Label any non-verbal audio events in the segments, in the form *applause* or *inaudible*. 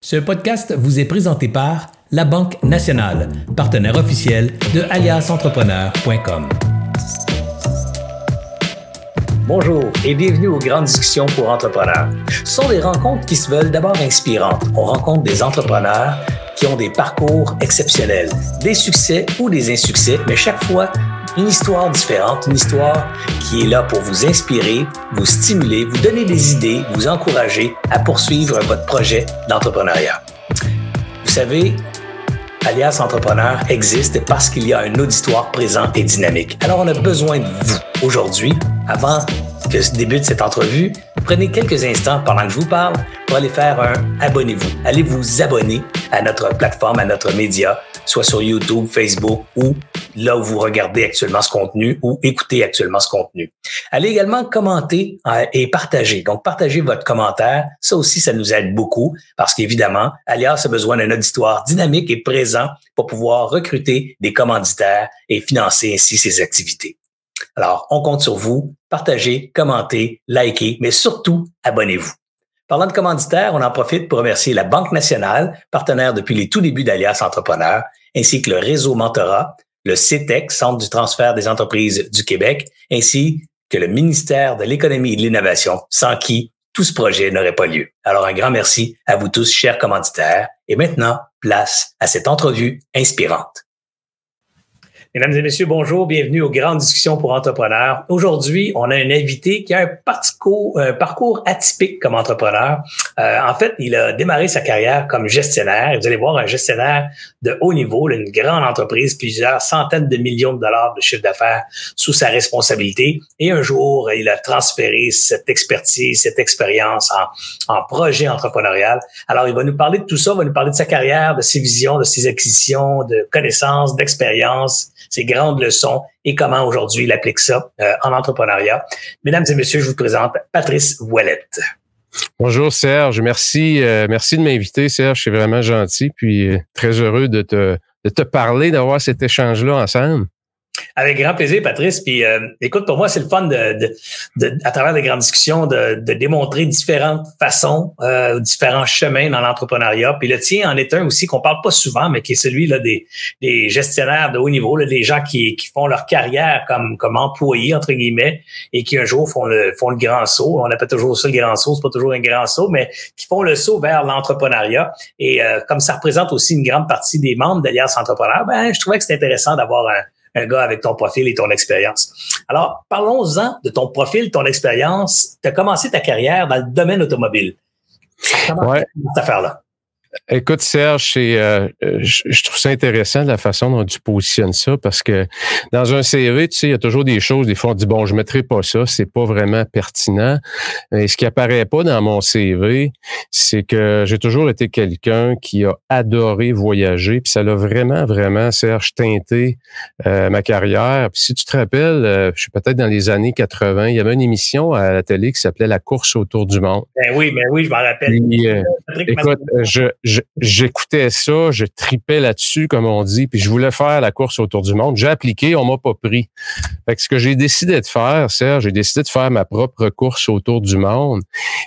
Ce podcast vous est présenté par La Banque Nationale, partenaire officiel de aliasentrepreneur.com. Bonjour et bienvenue aux grandes discussions pour entrepreneurs. Ce sont des rencontres qui se veulent d'abord inspirantes. On rencontre des entrepreneurs qui ont des parcours exceptionnels, des succès ou des insuccès, mais chaque fois une histoire différente, une histoire qui est là pour vous inspirer, vous stimuler, vous donner des idées, vous encourager à poursuivre votre projet d'entrepreneuriat. Vous savez, Alias Entrepreneur existe parce qu'il y a un auditoire présent et dynamique. Alors, on a besoin de vous aujourd'hui, avant que débute cette entrevue, prenez quelques instants pendant que je vous parle pour aller faire un abonnez-vous. Allez vous abonner à notre plateforme, à notre média, soit sur YouTube, Facebook ou là où vous regardez actuellement ce contenu ou écoutez actuellement ce contenu. Allez également commenter euh, et partager. Donc, partagez votre commentaire. Ça aussi, ça nous aide beaucoup parce qu'évidemment, Alias a besoin d'un auditoire dynamique et présent pour pouvoir recruter des commanditaires et financer ainsi ses activités. Alors, on compte sur vous. Partagez, commentez, likez, mais surtout, abonnez-vous. Parlant de commanditaires, on en profite pour remercier la Banque nationale, partenaire depuis les tout débuts d'Alias Entrepreneurs, ainsi que le réseau Mentorat, le CETEC, Centre du transfert des entreprises du Québec, ainsi que le ministère de l'économie et de l'innovation, sans qui tout ce projet n'aurait pas lieu. Alors un grand merci à vous tous, chers commanditaires. Et maintenant, place à cette entrevue inspirante. Mesdames et messieurs, bonjour, bienvenue aux grandes discussions pour entrepreneurs. Aujourd'hui, on a un invité qui a un parcours, un parcours atypique comme entrepreneur. Euh, en fait, il a démarré sa carrière comme gestionnaire. Vous allez voir un gestionnaire de haut niveau, une grande entreprise, plusieurs centaines de millions de dollars de chiffre d'affaires sous sa responsabilité. Et un jour, il a transféré cette expertise, cette expérience en, en projet entrepreneurial. Alors, il va nous parler de tout ça, il va nous parler de sa carrière, de ses visions, de ses acquisitions, de connaissances, d'expériences ses grandes leçons et comment aujourd'hui il applique ça euh, en entrepreneuriat. Mesdames et messieurs, je vous présente Patrice Ouellette. Bonjour Serge, merci, euh, merci de m'inviter Serge, c'est vraiment gentil, puis euh, très heureux de te, de te parler, d'avoir cet échange-là ensemble. Avec grand plaisir, Patrice. Puis, euh, écoute, pour moi, c'est le fun de, de, à travers les grandes discussions, de, de démontrer différentes façons, euh, différents chemins dans l'entrepreneuriat. Puis le tien en est un aussi qu'on parle pas souvent, mais qui est celui là des, des gestionnaires de haut niveau, là, des gens qui, qui font leur carrière comme, comme employés entre guillemets et qui un jour font le font le grand saut. On appelle toujours ça le grand saut, c'est pas toujours un grand saut, mais qui font le saut vers l'entrepreneuriat. Et euh, comme ça représente aussi une grande partie des membres d'Alliance Entrepreneur, ben je trouvais que c'était intéressant d'avoir un un gars avec ton profil et ton expérience. Alors, parlons-en de ton profil, ton expérience. Tu as commencé ta carrière dans le domaine automobile. Comment ouais. cette affaire-là? Écoute, Serge, euh, je, trouve ça intéressant la façon dont tu positionnes ça parce que dans un CV, tu sais, il y a toujours des choses, des fois on dit bon, je mettrai pas ça, c'est pas vraiment pertinent. Et ce qui apparaît pas dans mon CV, c'est que j'ai toujours été quelqu'un qui a adoré voyager, puis ça l'a vraiment, vraiment, Serge, teinté euh, ma carrière. Puis si tu te rappelles, euh, je suis peut-être dans les années 80, il y avait une émission à la télé qui s'appelait La course autour du monde. Ben oui, ben oui, je m'en rappelle. écoute, je j'écoutais ça, je tripais là-dessus, comme on dit, puis je voulais faire la course autour du monde. J'ai appliqué, on m'a pas pris. Fait que ce que j'ai décidé de faire, Serge, j'ai décidé de faire ma propre course autour du monde.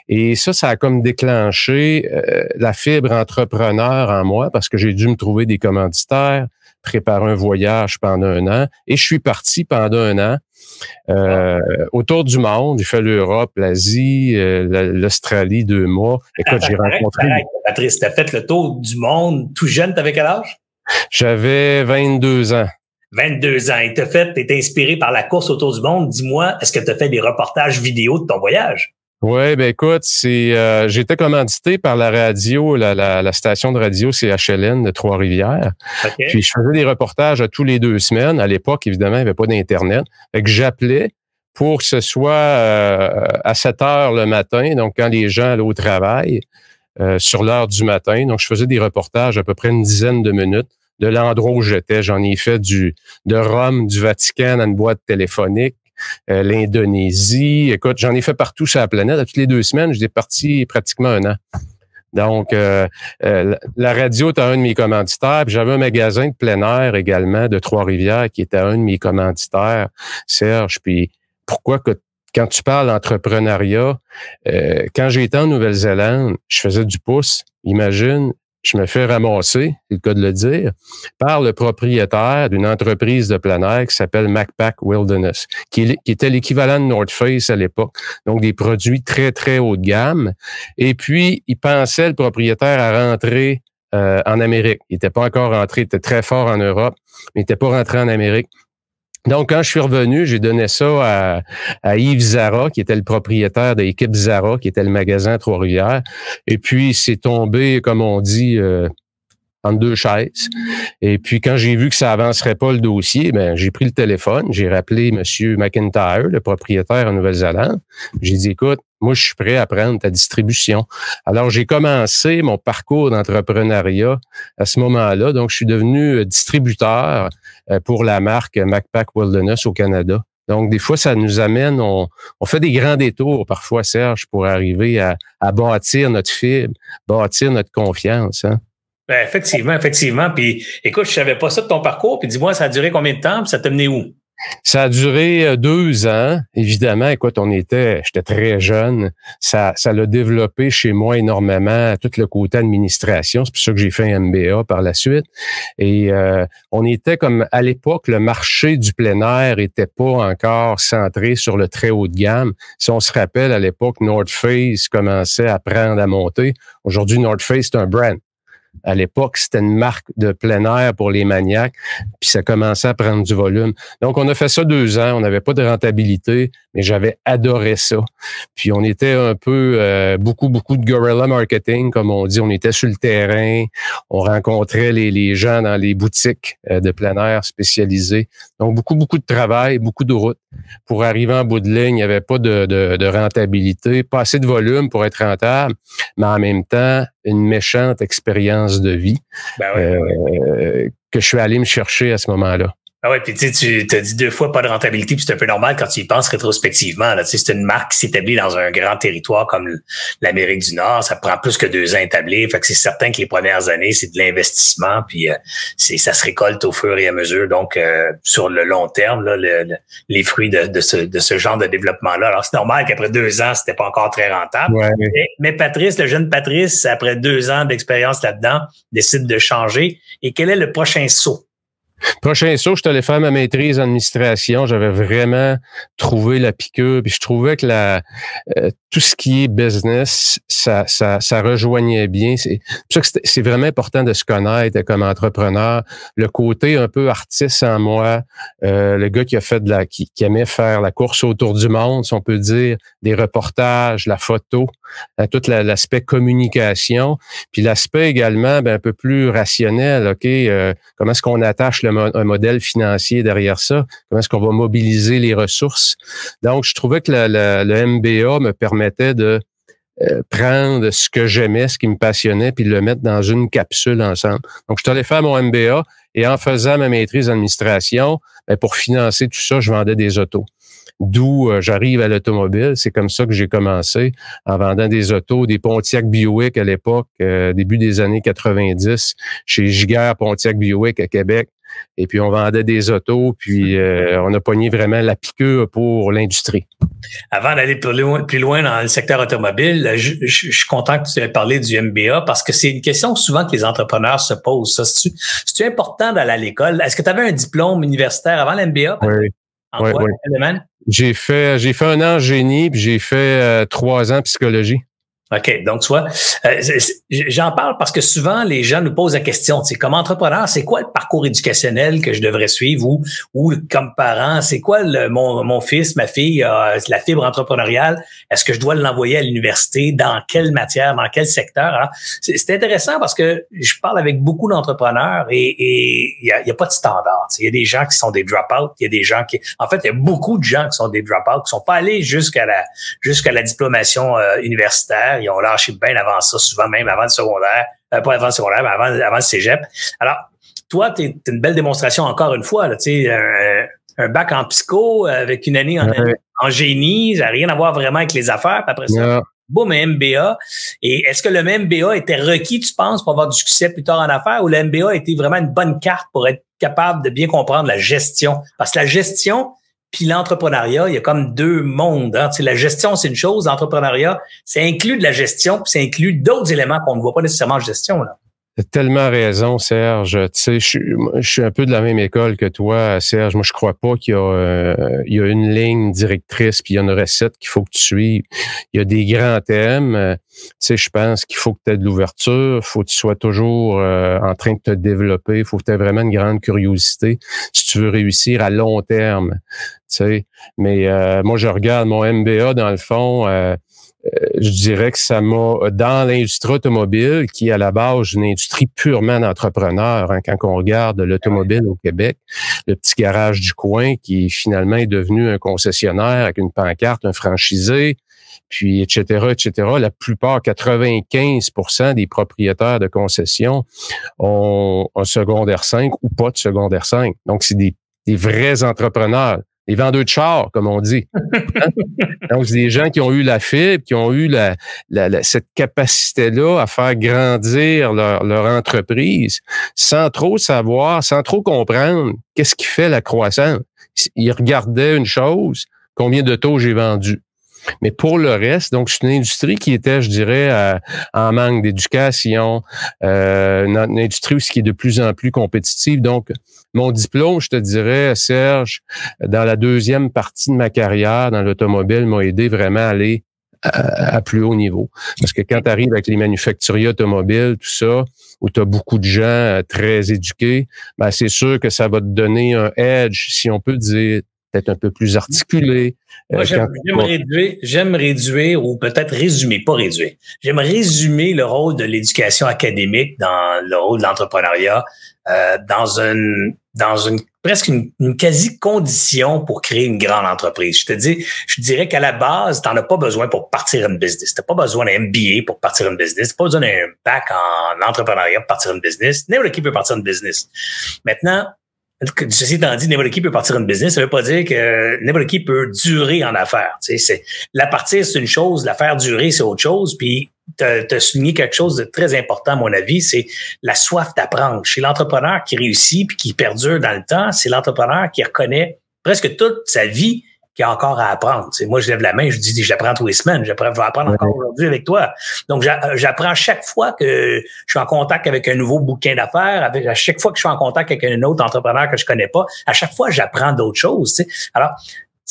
Et ça, ça a comme déclenché euh, la fibre entrepreneur en moi parce que j'ai dû me trouver des commanditaires, préparer un voyage pendant un an. Et je suis parti pendant un an euh, autour du monde. J'ai fait l'Europe, l'Asie, euh, l'Australie, deux mois. Écoute, j'ai *laughs* rencontré... Patrice, tu as fait le tour du monde tout jeune, t'avais quel âge? J'avais 22 ans. 22 ans. Et t'as fait, t'es inspiré par la course autour du monde. Dis-moi, est-ce que tu as fait des reportages vidéo de ton voyage? Oui, ben écoute, c'est euh, j'étais commandité par la radio, la, la, station de radio CHLN de Trois-Rivières. Puis je faisais des reportages à tous les deux semaines. À l'époque, évidemment, il n'y avait pas d'Internet. Fait que j'appelais pour que ce soit euh, à 7 heures le matin, donc quand les gens allaient au travail, euh, sur l'heure du matin. Donc, je faisais des reportages à peu près une dizaine de minutes de l'endroit où j'étais. J'en ai fait du de Rome, du Vatican, dans une boîte téléphonique. Euh, l'Indonésie. Écoute, j'en ai fait partout sur la planète. À toutes les deux semaines, j'étais parti pratiquement un an. Donc, euh, euh, la radio était un de mes commanditaires. Puis j'avais un magasin de plein air également de Trois-Rivières qui était un de mes commanditaires, Serge. Puis pourquoi que quand tu parles d'entrepreneuriat, quand j'étais en Nouvelle-Zélande, je faisais du pouce. Imagine, je me fais ramasser, c'est le cas de le dire, par le propriétaire d'une entreprise de plein qui s'appelle MacPack Wilderness, qui, était l'équivalent de North Face à l'époque. Donc, des produits très, très haut de gamme. Et puis, il pensait, le propriétaire, à rentrer euh, en Amérique. Il n'était pas encore rentré, il était très fort en Europe, mais il n'était pas rentré en Amérique. Donc, quand je suis revenu, j'ai donné ça à, Yves Zara, qui était le propriétaire de l'équipe Zara, qui était le magasin Trois-Rivières. Et puis, c'est tombé, comme on dit, euh, en deux chaises. Et puis, quand j'ai vu que ça avancerait pas le dossier, ben, j'ai pris le téléphone, j'ai rappelé M. McIntyre, le propriétaire en Nouvelle-Zélande. J'ai dit, écoute, moi, je suis prêt à prendre ta distribution. Alors, j'ai commencé mon parcours d'entrepreneuriat à ce moment-là. Donc, je suis devenu euh, distributeur euh, pour la marque MacPack Wilderness au Canada. Donc, des fois, ça nous amène, on, fait des grands détours parfois, Serge, pour arriver à, bâtir notre fibre, bâtir notre confiance. Hein. Ben, effectivement, effectivement. Puis, écoute, je savais pas ça de ton parcours. Puis, dis-moi, ça a duré combien de temps? Puis, ça t'a mené où? Ça a duré euh, deux ans. Évidemment, écoute, on était, j'étais très jeune. Ça, ça l'a développé chez moi énormément, tout le côté administration. C'est pour ça que j'ai fait un MBA par la suite. Et euh, on était comme à l'époque, le marché du plein air était pas encore centré sur le très haut de gamme. Si on se rappelle, à l'époque, North Face commençait à prendre à monter. Aujourd'hui, North Face, c'est un brand. À l'époque, c'était une marque de plein air pour les maniaques, puis ça commençait à prendre du volume. Donc, on a fait ça deux ans, on n'avait pas de rentabilité, mais j'avais adoré ça. Puis, on était un peu, euh, beaucoup, beaucoup de guerrilla marketing, comme on dit. On était sur le terrain, on rencontrait les, gens dans les boutiques euh, de plein air spécialisées. Donc, beaucoup, beaucoup de travail, beaucoup de route. Pour arriver en bout de ligne, il n'y avait pas de rentabilité, pas assez de volume pour être rentable, mais en même temps, une méchante expérience de vie ben euh, que je suis allé me chercher à ce moment-là. Ah ouais, puis tu t'as dit deux fois pas de rentabilité, puis c'est un peu normal quand tu y penses rétrospectivement. Là, c'est une marque qui s'établit dans un grand territoire comme l'Amérique du Nord. Ça prend plus que deux ans à établir. Fait que c'est certain que les premières années, c'est de l'investissement, puis euh, c'est ça se récolte au fur et à mesure. Donc, euh, sur le long terme, là, les fruits de, de, ce, de ce genre de développement-là. Alors, c'est normal qu'après deux ans, c'était pas encore très rentable. Mais, mais Patrice, le jeune Patrice, après deux ans d'expérience là-dedans, décide de changer. Et quel est le prochain saut? Prochain saut, je suis allé faire ma maîtrise en administration. J'avais vraiment trouvé la piqûre. Puis je trouvais que la, euh, tout ce qui est business, ça, ça, ça rejoignait bien. C'est c'est vraiment important de se connaître comme entrepreneur. Le côté un peu artiste en moi, euh, le gars qui a fait de la, qui, qui, aimait faire la course autour du monde, si on peut dire, des reportages, la photo, euh, tout l'aspect communication, puis l'aspect également ben, un peu plus rationnel. Ok, comment est-ce qu'on attache le un modèle financier derrière ça? Comment est-ce qu'on va mobiliser les ressources? Donc, je trouvais que le MBA me permettait de euh, prendre ce que j'aimais, ce qui me passionnait, puis le mettre dans une capsule ensemble. Donc, je suis allé faire mon MBA et en faisant ma maîtrise d'administration, ben, pour financer tout ça, je vendais des autos d'où euh, j'arrive à l'automobile. C'est comme ça que j'ai commencé en vendant des autos, des Pontiac Buick à l'époque, euh, début des années 90, chez Giguère Pontiac Buick à Québec. Et puis, on vendait des autos, puis euh, on a pogné vraiment la piqûre pour l'industrie. Avant d'aller plus loin, plus loin dans le secteur automobile, je, suis content que tu aies parlé du MBA parce que c'est une question souvent que les entrepreneurs se posent. C'est-tu important d'aller à l'école? Est-ce que tu avais un diplôme universitaire avant l'MBA? Oui. En quoi, j'ai fait, j'ai fait un an génie, puis j'ai fait euh, trois ans psychologie. OK. Donc, tu vois, euh, j'en parle parce que souvent, les gens nous posent la question, tu sais, comme entrepreneur, c'est quoi le parcours éducationnel que je devrais suivre ou, ou comme parent, c'est quoi le, mon, mon fils, ma fille, la fibre entrepreneuriale, est-ce que je dois l'envoyer à l'université, dans quelle matière, dans quel secteur? Hein? C'est intéressant parce que je parle avec beaucoup d'entrepreneurs et il n'y a, y a, pas de standard. Il y a des gens qui sont des drop-out, il y a des gens qui... En fait, il y a beaucoup de gens qui sont des drop-out, qui sont pas allés jusqu'à la jusqu'à la diplomation euh, universitaire ils ont lâché bien avant ça, souvent même avant le secondaire, euh, pas avant le secondaire, mais avant, avant le cégep. Alors, toi, tu es, une belle démonstration encore une fois, tu sais, un, bac en psycho avec une année en, génie, ça n'a rien à voir vraiment avec les affaires. Puis après ça, boum, un MBA. Et est-ce que le MBA était requis, tu penses, pour avoir du succès plus tard en affaires ou le MBA était vraiment une bonne carte pour être capable de bien comprendre la gestion? Parce que la gestion, puis l'entrepreneuriat, il y a comme deux mondes. Hein. la gestion, c'est une chose, l'entrepreneuriat, c'est inclus de la gestion, puis c'est inclus d'autres éléments qu'on ne voit pas nécessairement en gestion. Là tellement raison, Serge. Tu sais, je, suis un peu de la même école que toi, Serge. Moi, je crois pas qu'il y euh, y a une ligne directrice puis il y a une recette qu'il faut que tu suives. Il y a des grands thèmes. Euh, tu sais, je pense qu'il faut que tu aies de l'ouverture. Faut que tu sois toujours euh, en train de te développer. Faut que tu aies vraiment une grande curiosité si tu veux réussir à long terme. Tu sais, mais moi, je regarde mon MBA dans le fond euh, je dirais que ça m'a, dans l'industrie automobile, qui est à la base une industrie purement d'entrepreneurs, hein, quand on regarde l'automobile au Québec, le petit garage du coin qui finalement est devenu un concessionnaire avec une pancarte, un franchisé, puis etc., etc. La plupart, 95% des propriétaires de concessions ont un secondaire 5 ou pas de secondaire 5. Donc, c'est des vrais entrepreneurs les vendeurs de chars, comme on dit. *laughs* Donc, c'est des gens qui ont eu la fibre, qui ont eu la, cette capacité-là à faire grandir leur, leur, entreprise sans trop savoir, sans trop comprendre qu'est-ce qui fait la croissance. Ils regardaient une chose, combien de taux j'ai vendu. Mais pour le reste, donc c'est une industrie qui était, je dirais, en manque d'éducation, euh, une, industrie aussi qui est de plus en plus compétitive. Donc, mon diplôme, je te dirais, Serge, dans la deuxième partie de ma carrière dans l'automobile, m'a aidé vraiment à aller à, plus haut niveau. Parce que quand tu arrives avec les manufacturiers automobiles, tout ça, où tu as beaucoup de gens euh, très éduqués, ben c'est sûr que ça va te donner un edge, si on peut dire, peut-être un peu plus articulé. Euh, Moi, j'aime réduire, j'aime réduire ou peut-être résumer, pas réduire. J'aime résumer le rôle de l'éducation académique dans le rôle de l'entrepreneuriat euh, dans une dans une presque une, quasi condition pour créer une grande entreprise. Je te dis, je dirais qu'à la base, tu n'en as pas besoin pour partir une business. Tu n'as pas besoin d'un MBA pour partir une business. Tu n'as pas besoin d'un bac en entrepreneuriat pour partir une business. N'importe qui peut partir une business. Maintenant, Ceci étant dit, n'importe qui peut partir une business. Ça veut pas dire que n'importe qui peut durer en affaires. Tu sais, la partir, c'est une chose, la faire durer, c'est autre chose. Puis, tu as souligné quelque chose de très important, à mon avis, c'est la soif d'apprendre. Chez l'entrepreneur qui réussit puis qui perdure dans le temps, c'est l'entrepreneur qui reconnaît presque toute sa vie qui a encore à apprendre. moi, je lève la main, je dis, j'apprends tous les semaines, j'apprends, je vais apprendre encore aujourd'hui avec toi. Donc, euh, j'apprends chaque fois que je suis en contact avec un nouveau bouquin d'affaires, avec à chaque fois que je suis en contact avec un autre entrepreneur que je connais pas, à chaque fois, j'apprends d'autres choses. Alors,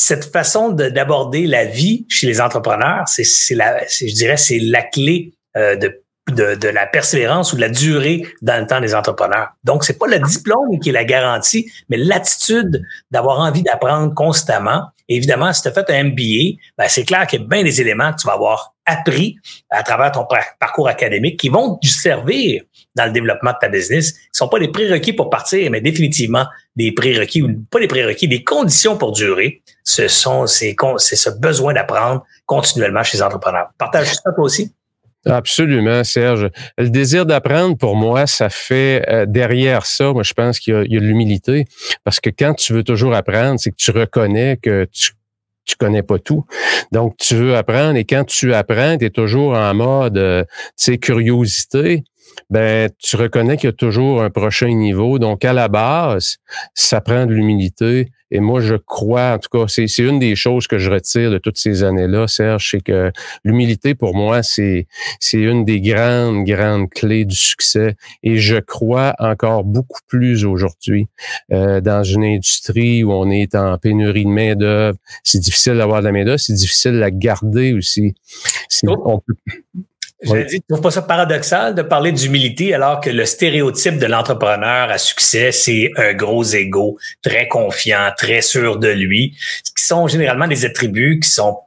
cette façon d'aborder la vie chez les entrepreneurs, c'est je dirais, c'est la clé euh, de de, de, la persévérance ou de la durée dans le temps des entrepreneurs. Donc, c'est pas le diplôme qui est la garantie, mais l'attitude d'avoir envie d'apprendre constamment. évidemment, si tu as fait un MBA, ben c'est clair qu'il y a bien des éléments que tu vas avoir appris à travers ton parcours académique qui vont te servir dans le développement de ta business, qui sont pas des prérequis pour partir, mais définitivement des prérequis, ou pas des prérequis, des conditions pour durer. Ce sont c'est ce besoin d'apprendre continuellement chez les entrepreneurs. Partage ça toi aussi. Absolument, Serge. Le désir d'apprendre, pour moi, ça fait euh, derrière ça, moi, je pense qu'il y a, l'humilité. Parce que quand tu veux toujours apprendre, c'est que tu reconnais que tu tu connais pas tout. Donc, tu veux apprendre et quand tu apprends, tu es toujours en mode, euh, tu sais, curiosité ben tu reconnais qu'il y a toujours un prochain niveau. Donc, à la base, ça prend de l'humilité. Et moi, je crois, en tout cas, c'est une des choses que je retire de toutes ces années-là, Serge, c'est que l'humilité, pour moi, c'est une des grandes, grandes clés du succès. Et je crois encore beaucoup plus aujourd'hui euh, dans une industrie où on est en pénurie de main-d'œuvre. C'est difficile d'avoir de la main-d'œuvre, c'est difficile de la garder aussi. On je dit, tu trouves pas ça paradoxal de parler d'humilité alors que le stéréotype de l'entrepreneur à succès, c'est un gros ego, très confiant, très sûr de lui, ce qui sont généralement des attributs qui sont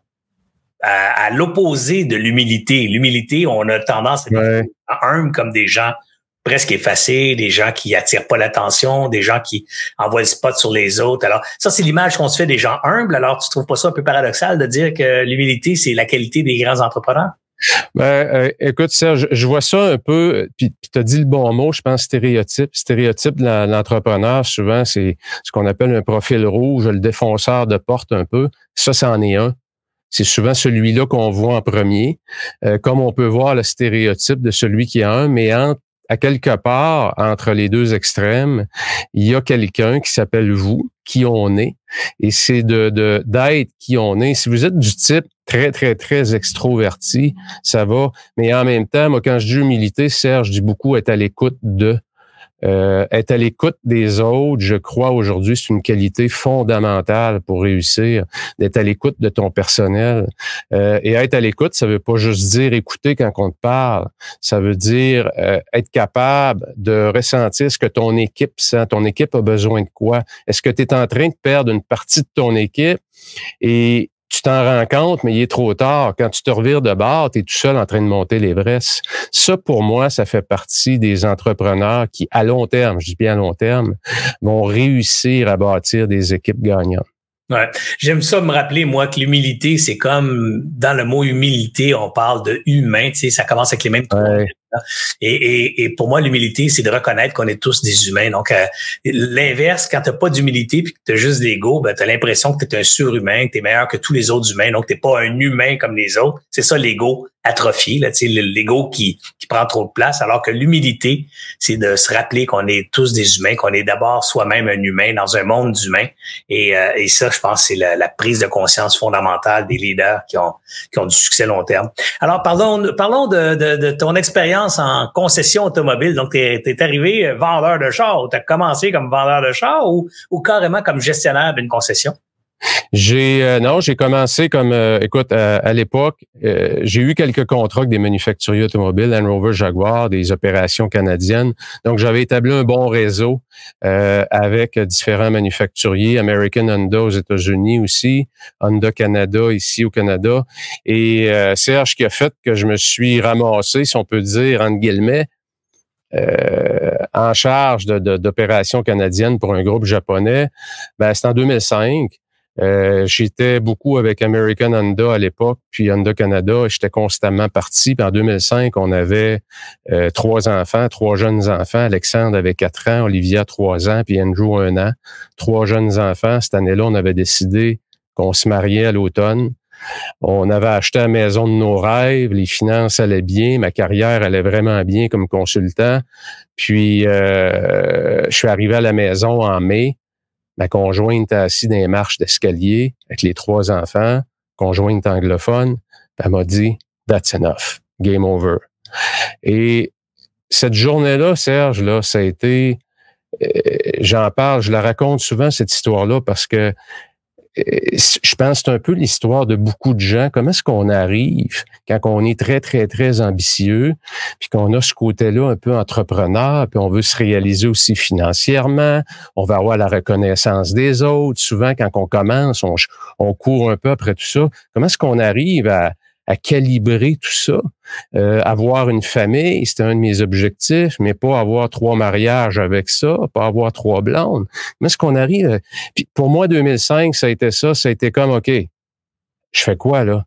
à, l'opposé de l'humilité. L'humilité, on a tendance à être humble comme des gens presque effacés, des gens qui attirent pas l'attention, des gens qui envoient le spot sur les autres. Alors, ça, c'est l'image qu'on se fait des gens humbles. Alors, tu trouves pas ça un peu paradoxal de dire que l'humilité, c'est la qualité des grands entrepreneurs? Ben, euh, écoute, Serge, je vois ça un peu, puis tu as dit le bon mot, je pense stéréotype. Stéréotype de l'entrepreneur, souvent, c'est ce qu'on appelle un profil rouge, le défonceur de porte un peu. Ça, c'en est un. C'est souvent celui-là qu'on voit en premier, euh, comme on peut voir le stéréotype de celui qui a un, mais à quelque part, entre les deux extrêmes, il y a quelqu'un qui s'appelle vous, qui on est et c'est de d'être qui on est. Si vous êtes du type très, très, très extroverti, ça va. Mais en même temps, moi, quand je dis humilité, Serge, je dis beaucoup être à l'écoute de. Euh, être à l'écoute des autres, je crois aujourd'hui, c'est une qualité fondamentale pour réussir, d'être à l'écoute de ton personnel. Euh, et être à l'écoute, ça veut pas juste dire écouter quand on te parle, ça veut dire euh, être capable de ressentir ce que ton équipe sent. Ton équipe a besoin de quoi? Est-ce que tu es en train de perdre une partie de ton équipe? Et tu t'en rends compte, mais il est trop tard. Quand tu te revires de bord, tu es tout seul en train de monter l'Everest. Ça, pour moi, ça fait partie des entrepreneurs qui, à long terme, je dis bien à long terme, vont réussir à bâtir des équipes gagnantes. Ouais. J'aime ça me rappeler, moi, que l'humilité, c'est comme dans le mot humilité, on parle de humain, tu sais, ça commence avec les mêmes ouais. Et, pour moi, l'humilité, c'est de reconnaître qu'on est tous des humains. Donc, euh, l'inverse, quand tu n'as pas d'humilité puis que tu as juste l'ego, ben, tu as l'impression que tu es un surhumain, que tu es meilleur que tous les autres humains. Donc, tu pas un humain comme les autres. C'est ça l'ego atrophié, là, l'ego qui, qui prend trop de place, alors que l'humilité, c'est de se rappeler qu'on est tous des humains, qu'on est d'abord soi-même un humain dans un monde d'humains. Et, euh, et ça, je pense, c'est la, la, prise de conscience fondamentale des leaders qui ont, qui ont du succès long terme. Alors, parlons, parlons de, de, de ton expérience en concession automobile. Donc, tu es, arrivé vendeur de char tu as commencé comme vendeur de char ou, ou carrément comme gestionnaire d'une concession? J'ai euh, non, j'ai commencé comme euh, écoute à l'époque, euh, j'ai eu quelques contrats avec des manufacturiers automobiles, Land Rover, Jaguar, des opérations canadiennes. Donc j'avais établi un bon réseau avec différents manufacturiers, American Honda aux États-Unis aussi, Honda Canada ici au Canada. Et Serge qui a fait que je me suis ramassé, si on peut dire entre guillemets, en charge d'opérations canadiennes pour un groupe japonais, ben, c'est en 2005. Euh, j'étais beaucoup avec American Honda à l'époque, puis Honda Canada. J'étais constamment parti. Puis en 2005, on avait euh, trois enfants, trois jeunes enfants. Alexandre avait quatre ans, Olivia trois ans, puis Andrew un an. Trois jeunes enfants. Cette année-là, on avait décidé qu'on se mariait à l'automne. On avait acheté la maison de nos rêves, les finances allaient bien, ma carrière allait vraiment bien comme consultant. Puis euh, je suis arrivé à la maison en mai. Ma conjointe est assise dans les marches d'escalier avec les trois enfants, conjointe anglophone. Elle m'a dit, that's enough, game over. Et cette journée-là, Serge, là, ça a été, euh, j'en parle, je la raconte souvent, cette histoire-là, parce que je pense que c'est un peu l'histoire de beaucoup de gens. Comment est-ce qu'on arrive quand on est très, très, très ambitieux, puis qu'on a ce côté-là un peu entrepreneur, puis on veut se réaliser aussi financièrement, on va avoir la reconnaissance des autres. Souvent, quand on commence, on, on court un peu après tout ça. Comment est-ce qu'on arrive à, à calibrer tout ça. Euh, avoir une famille, c'était un de mes objectifs, mais pas avoir trois mariages avec ça, pas avoir trois blondes. Mais est-ce qu'on arrive? Puis pour moi, 2005, ça a été ça. Ça a été comme, OK, je fais quoi là?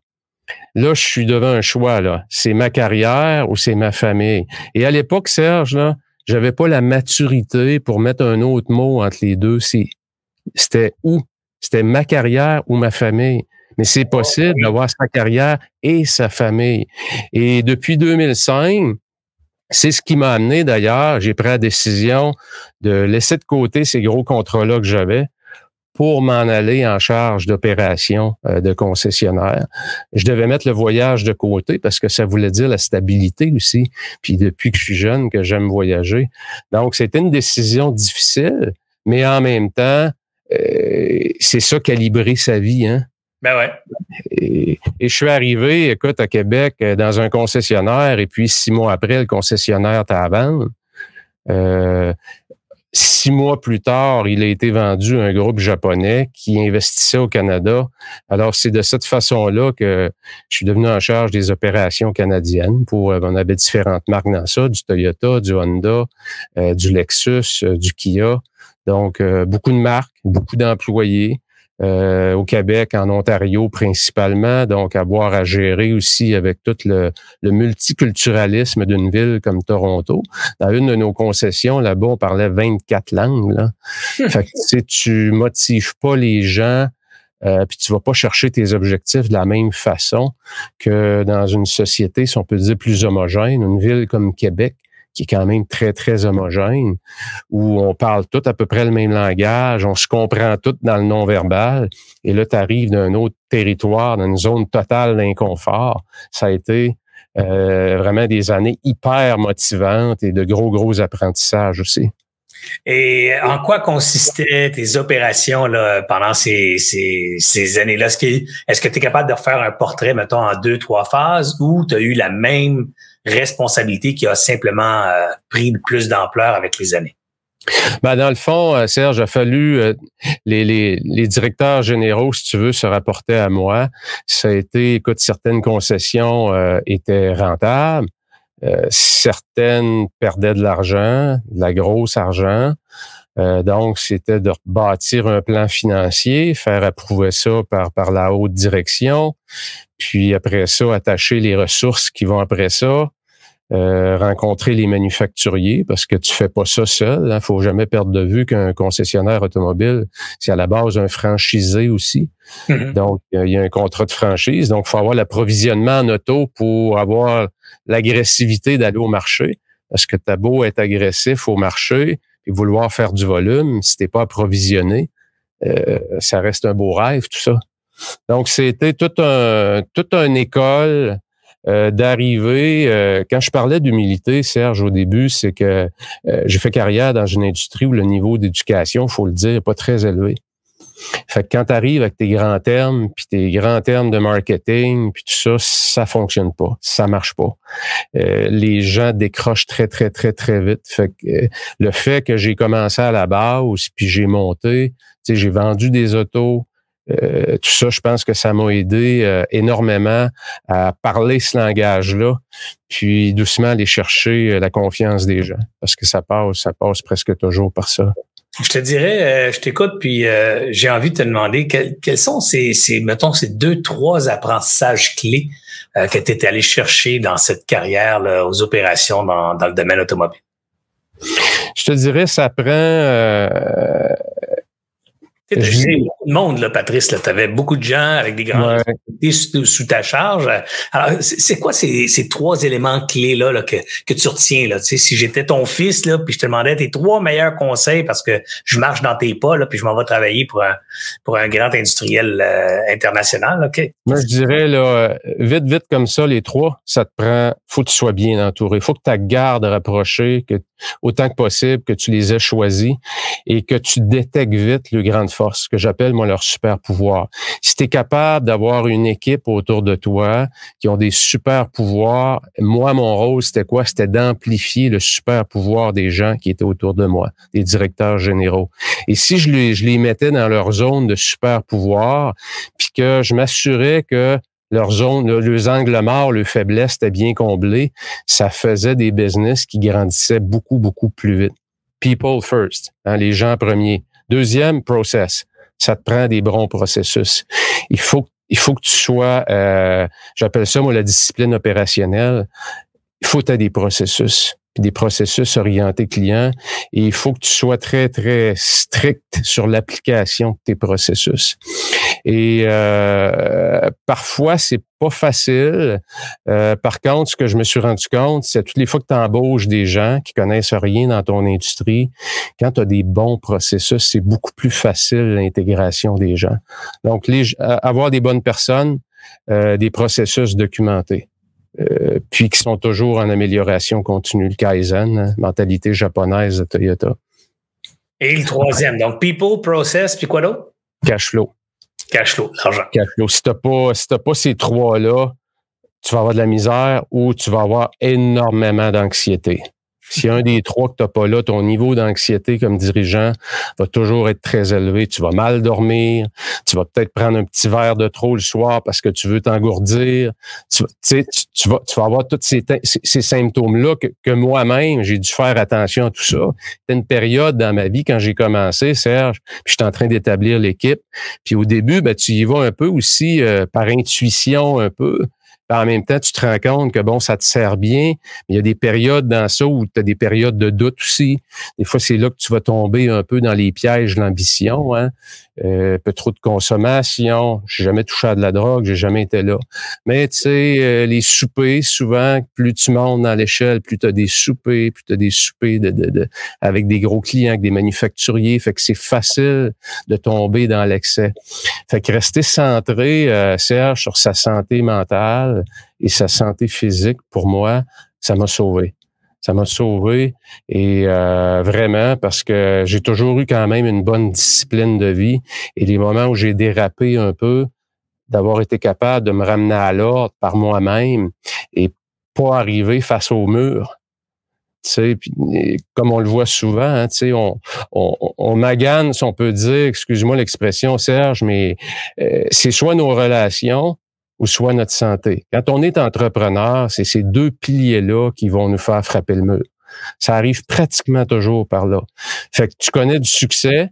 Là, je suis devant un choix. là. C'est ma carrière ou c'est ma famille? Et à l'époque, Serge, là, j'avais pas la maturité pour mettre un autre mot entre les deux. C'était où? C'était ma carrière ou ma famille. Mais c'est possible d'avoir sa carrière et sa famille. Et depuis 2005, c'est ce qui m'a amené d'ailleurs, j'ai pris la décision de laisser de côté ces gros contrats-là que j'avais pour m'en aller en charge d'opération euh, de concessionnaire. Je devais mettre le voyage de côté parce que ça voulait dire la stabilité aussi. Puis depuis que je suis jeune, que j'aime voyager. Donc, c'était une décision difficile, mais en même temps, euh, c'est ça calibrer sa vie. Hein? Ben ouais. Et, je suis arrivé, écoute, à Québec euh, dans un concessionnaire, et puis six mois après, le concessionnaire t'a à vendre. Euh, six mois plus tard, il a été vendu à un groupe japonais qui investissait au Canada. Alors, c'est de cette façon-là que je suis devenu en charge des opérations canadiennes. Pour, euh, on avait différentes marques dans ça, du Toyota, du Honda, du Lexus, du Kia. Donc, beaucoup de marques, beaucoup d'employés. Euh, au Québec, en Ontario principalement, donc avoir à gérer aussi avec tout le, multiculturalisme d'une ville comme Toronto. Dans une de nos concessions, là-bas, on parlait 24 langues. Là. fait que si tu motives pas les gens, euh, puis tu vas pas chercher tes objectifs de la même façon que dans une société, si on peut dire plus homogène, une ville comme Québec, qui est quand même très, très homogène, où on parle tout à peu près le même langage, on se comprend tout dans le non-verbal, et là, tu arrives d'un autre territoire, dans une zone totale d'inconfort. Ça a été euh, vraiment des années hyper motivantes et de gros, gros apprentissages aussi. Et en quoi consistaient tes opérations là, pendant ces, ces, années-là? Est-ce que tu es capable de refaire un portrait, mettons, en deux, trois phases ou tu as eu la même responsabilité qui a simplement euh, pris plus d'ampleur avec les années? Ben, dans le fond, euh, Serge, a fallu euh, les, les, les, directeurs généraux, si tu veux, se rapporter à moi. Ça a été, écoute, certaines concessions étaient rentables, euh, certaines perdaient de l'argent, de la grosse argent. Euh, donc, c'était de bâtir un plan financier, faire approuver ça par, par la haute direction, puis après ça, attacher les ressources qui vont après ça, euh, rencontrer les manufacturiers parce que tu fais pas ça seul. Il hein. faut jamais perdre de vue qu'un concessionnaire automobile, c'est à la base un franchisé aussi. Mm-hmm. Donc, il y a un contrat de franchise. Donc, il faut avoir l'approvisionnement en auto pour avoir l'agressivité d'aller au marché. Parce que t'as beau être agressif au marché et vouloir faire du volume, si t'es pas approvisionné, euh, ça reste un beau rêve, tout ça. Donc, c'était tout un, toute une école euh, d'arriver. Euh, quand je parlais d'humilité, Serge, au début, c'est que euh, j'ai fait carrière dans une industrie où le niveau d'éducation, faut le dire, n'est pas très élevé. Fait que quand tu arrives avec tes grands termes, puis tes grands termes de marketing, puis tout ça, ça fonctionne pas, ça marche pas. les gens décrochent très, très, très, très vite. Fait que le fait que j'ai commencé à la base, puis j'ai monté, j'ai vendu des autos, euh, tout ça, je pense que ça m'a aidé euh, énormément à parler ce langage-là, puis doucement aller chercher euh, la confiance des gens, parce que ça passe, ça passe presque toujours par ça. Je te dirais, je t'écoute, puis j'ai envie de te demander quels sont ces, ces, mettons, ces deux, trois apprentissages clés que tu es allé chercher dans cette carrière aux opérations dans, dans, le domaine automobile? Je te dirais, ça prend tu as beaucoup de monde, là, Patrice. Tu avais beaucoup de gens avec des grands sous, ta charge. Alors, c'est quoi ces, ces, trois éléments clés-là là, que, que tu retiens? Là? Tu sais, si j'étais ton fils, là, puis je te demandais tes trois meilleurs conseils parce que je marche dans tes pas, là, puis je m'en vais travailler pour un, pour un grand industriel euh, international. OK? Moi, je dirais, là, euh, vite, vite comme ça, les trois, ça te prend, faut que tu sois bien entouré. faut que ta garde rapprochée, que autant que possible, que tu les aies choisis et que tu détectes vite le grande force, que j'appelle moi leur super pouvoir. Si tu es capable d'avoir une équipe autour de toi qui ont des super pouvoirs, moi, mon rôle, c'était quoi? C'était d'amplifier le super pouvoir des gens qui étaient autour de moi, des directeurs généraux. Et si je les, je les mettais dans leur zone de super pouvoir, puis que je m'assurais que leur zone, leurs angles morts, leurs faiblesses étaient bien comblés, ça faisait des business qui grandissaient beaucoup, beaucoup plus vite. People first, hein, les gens premiers. Deuxième, process. Ça te prend des bons processus. Il faut, il faut que tu sois, euh, j'appelle ça moi la discipline opérationnelle. Il faut que tu aies des processus des processus orientés clients. Et il faut que tu sois très, très strict sur l'application de tes processus. Et euh, parfois, c'est pas facile. Euh, par contre, ce que je me suis rendu compte, c'est toutes les fois que tu embauches des gens qui connaissent rien dans ton industrie, quand tu as des bons processus, c'est beaucoup plus facile l'intégration des gens. Donc, les, avoir des bonnes personnes, euh, des processus documentés. Euh, puis qui sont toujours en amélioration continue, le Kaizen, hein, mentalité japonaise de Toyota. Et le troisième, donc people, process, puis quoi d'autre? Cash flow. Cash flow, l'argent. Cash flow. Si tu pas, si pas ces trois-là, tu vas avoir de la misère ou tu vas avoir énormément d'anxiété. Si un des trois que tu n'as pas là, ton niveau d'anxiété comme dirigeant va toujours être très élevé. Tu vas mal dormir, tu vas peut-être prendre un petit verre de trop le soir parce que tu veux t'engourdir. Tu, tu, tu, vas, avoir tous ces, symptômes-là que, que moi-même, j'ai dû faire attention à tout ça. C'était une période dans ma vie quand j'ai commencé, Serge, puis j'étais en train d'établir l'équipe. Puis au début, ben, tu y vas un peu aussi euh, par intuition un peu en même temps, tu te rends compte que bon, ça te sert bien, mais il y a des périodes dans ça où tu as des périodes de doute aussi. Des fois, c'est là que tu vas tomber un peu dans les pièges de l'ambition. Hein? Euh, peu trop de consommation. J'ai jamais touché à de la drogue, j'ai jamais été là. Mais tu sais, euh, les soupers, souvent, plus tu montes dans l'échelle, plus tu as des soupers, plus tu as des soupers de, de, de, avec des gros clients, avec des manufacturiers. Fait que c'est facile de tomber dans l'excès. Fait que rester centré, euh, Serge, sur sa santé mentale et sa santé physique, pour moi, ça m'a sauvé ça m'a sauvé et euh, vraiment parce que j'ai toujours eu quand même une bonne discipline de vie et les moments où j'ai dérapé un peu, d'avoir été capable de me ramener à l'ordre par moi-même et pas arriver face au mur. Tu sais, puis, comme on le voit souvent, hein, tu sais, on, on, on, magane, si on peut dire, excuse-moi l'expression, Serge, mais euh, c'est soit nos relations ou soit notre santé. Quand on est entrepreneur, c'est ces deux piliers-là qui vont nous faire frapper le mur. Ça arrive pratiquement toujours par là. Fait que tu connais du succès,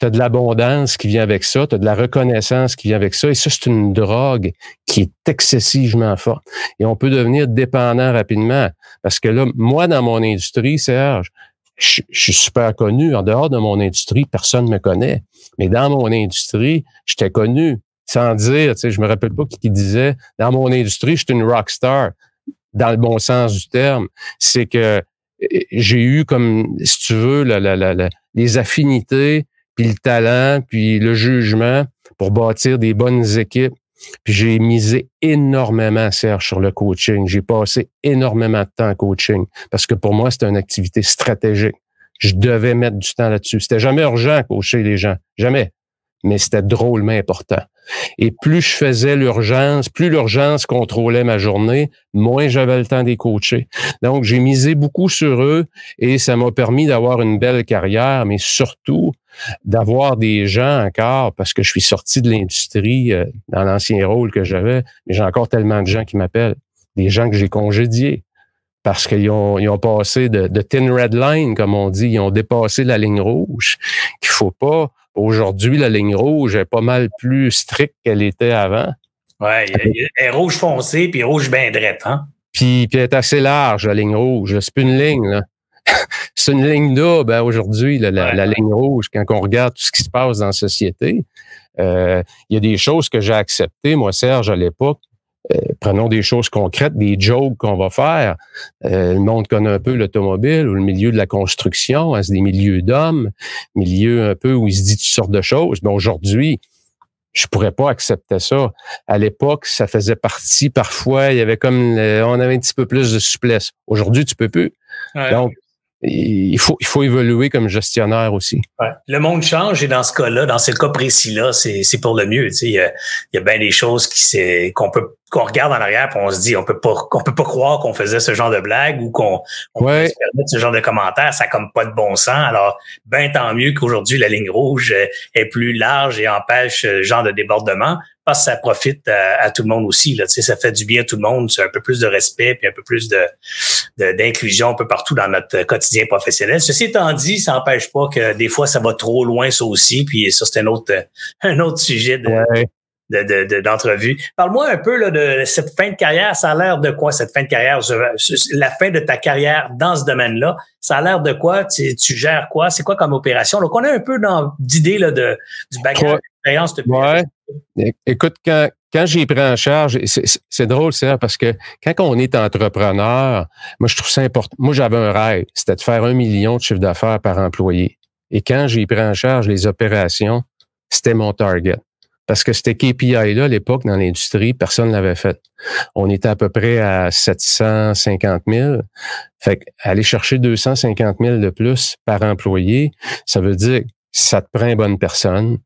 tu as de l'abondance qui vient avec ça, tu as de la reconnaissance qui vient avec ça, et ça, c'est une drogue qui est excessivement forte. Et on peut devenir dépendant rapidement. Parce que là, moi, dans mon industrie, Serge, je, suis super connu. En dehors de mon industrie, personne ne me connaît. Mais dans mon industrie, j'étais connu sans dire, tu sais, je me rappelle pas qui, disait, dans mon industrie, je suis une rock star, dans le bon sens du terme. C'est que eh, j'ai eu comme, si tu veux, la, la, la, les affinités, puis le talent, puis le jugement pour bâtir des bonnes équipes. Puis j'ai misé énormément, Serge, sur le coaching. J'ai passé énormément de temps en coaching parce que pour moi, c'était une activité stratégique. Je devais mettre du temps là-dessus. C'était jamais urgent coacher les gens. Jamais mais c'était drôlement important. Et plus je faisais l'urgence, plus l'urgence contrôlait ma journée, moins j'avais le temps des coacher. Donc, j'ai misé beaucoup sur eux et ça m'a permis d'avoir une belle carrière, mais surtout d'avoir des gens encore, parce que je suis sorti de l'industrie euh, dans l'ancien rôle que j'avais, mais j'ai encore tellement de gens qui m'appellent, des gens que j'ai congédiés parce qu'ils ont, ils ont passé de, de thin red line, comme on dit, ils ont dépassé la ligne rouge, qu'il faut pas Aujourd'hui, la ligne rouge est pas mal plus stricte qu'elle était avant. Ouais, elle est rouge foncé puis rouge bien drette, hein? Puis, puis elle est assez large, la ligne rouge. C'est plus une ligne, là. *laughs* c'est une ligne là, ben aujourd'hui, la, la, ligne rouge, quand on regarde tout ce qui se passe dans la société, euh, il y a des choses que j'ai acceptées, moi, Serge, à l'époque, euh, prenons des choses concrètes, des jokes qu'on va faire. Euh, le monde connaît un peu l'automobile ou le milieu de la construction, hein, c'est des milieux d'hommes, milieu un peu où il se dit toutes sortes de choses. Mais aujourd'hui, je pourrais pas accepter ça. À l'époque, ça faisait partie parfois, il y avait comme on avait un petit peu plus de souplesse. Aujourd'hui, tu peux plus. Donc, il faut, il faut évoluer comme gestionnaire aussi. Ouais. Le monde change et dans ce cas-là, dans ce cas précis-là, c'est, c'est pour le mieux. Tu sais, il, y a, il y a bien des choses qui qu'on peut qu'on regarde en arrière et on se dit on peut pas on peut pas croire qu'on faisait ce genre de blague ou qu'on on ouais. ce genre de commentaires, ça a comme pas de bon sens. Alors, ben tant mieux qu'aujourd'hui la ligne rouge est plus large et empêche ce genre de débordement parce que ça profite à, tout le monde aussi. Là, tu sais, ça fait du bien à tout le monde. C'est un peu plus de respect puis un peu plus de, d'inclusion un peu partout dans notre quotidien professionnel. Ceci étant dit, ça n'empêche pas que des fois, ça va trop loin, ça aussi. Puis ça, c'est un autre, un autre sujet de, d'entrevue. Parle-moi un peu là, de cette fin de carrière. Ça a l'air de quoi, cette fin de carrière? La fin de ta carrière dans ce domaine-là, ça a l'air de quoi? Tu, tu gères quoi? C'est quoi comme opération? Donc, on a un peu d'idée de, du bagage d'expérience. Ouais. Écoute, quand, quand j'ai pris en charge, c'est drôle, c'est parce que quand on est entrepreneur, moi, je trouve ça important. Moi, j'avais un rêve, c'était de faire un million de chiffre d'affaires par employé. Et quand j'ai pris en charge les opérations, c'était mon target. Parce que c'était KPI-là, à l'époque, dans l'industrie, personne ne l'avait fait. On était à peu près à 750 000. Fait aller chercher 250 000 de plus par employé, ça veut dire que ça te prend bonne personne.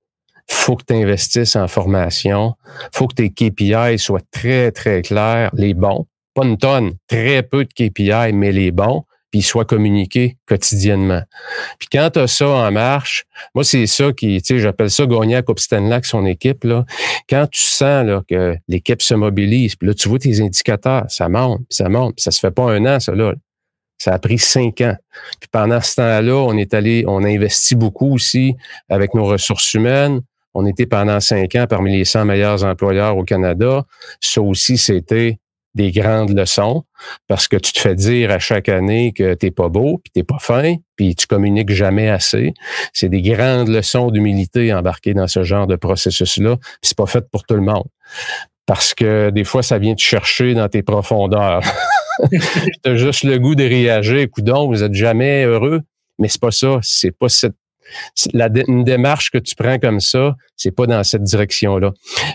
Faut que tu investisses en formation. Faut que tes KPI soient très, très clairs, les bons. Pas une tonne, très peu de KPI, mais les bons puis soit communiqué quotidiennement. Puis quand tu as ça en marche, moi, c'est ça qui, tu sais, j'appelle ça gagner à Stanlack, son équipe, là. Quand tu sens là, que l'équipe se mobilise, puis là, tu vois tes indicateurs, ça monte, ça monte, ça se fait pas un an, ça, là. Ça a pris cinq ans. Puis pendant ce temps-là, on est allé, on a investi beaucoup aussi avec nos ressources humaines. On était pendant cinq ans parmi les 100 meilleurs employeurs au Canada. Ça aussi, c'était des grandes leçons parce que tu te fais dire à chaque année que t'es pas beau, puis t'es pas fin, puis tu communiques jamais assez. C'est des grandes leçons d'humilité embarquées dans ce genre de processus-là. C'est pas fait pour tout le monde. Parce que des fois, ça vient te chercher dans tes profondeurs. *laughs* tu as juste le goût de réagir. donc vous êtes jamais heureux. Mais c'est pas ça. C'est pas cette la, démarche que tu prends comme ça, c'est pas dans cette direction-là.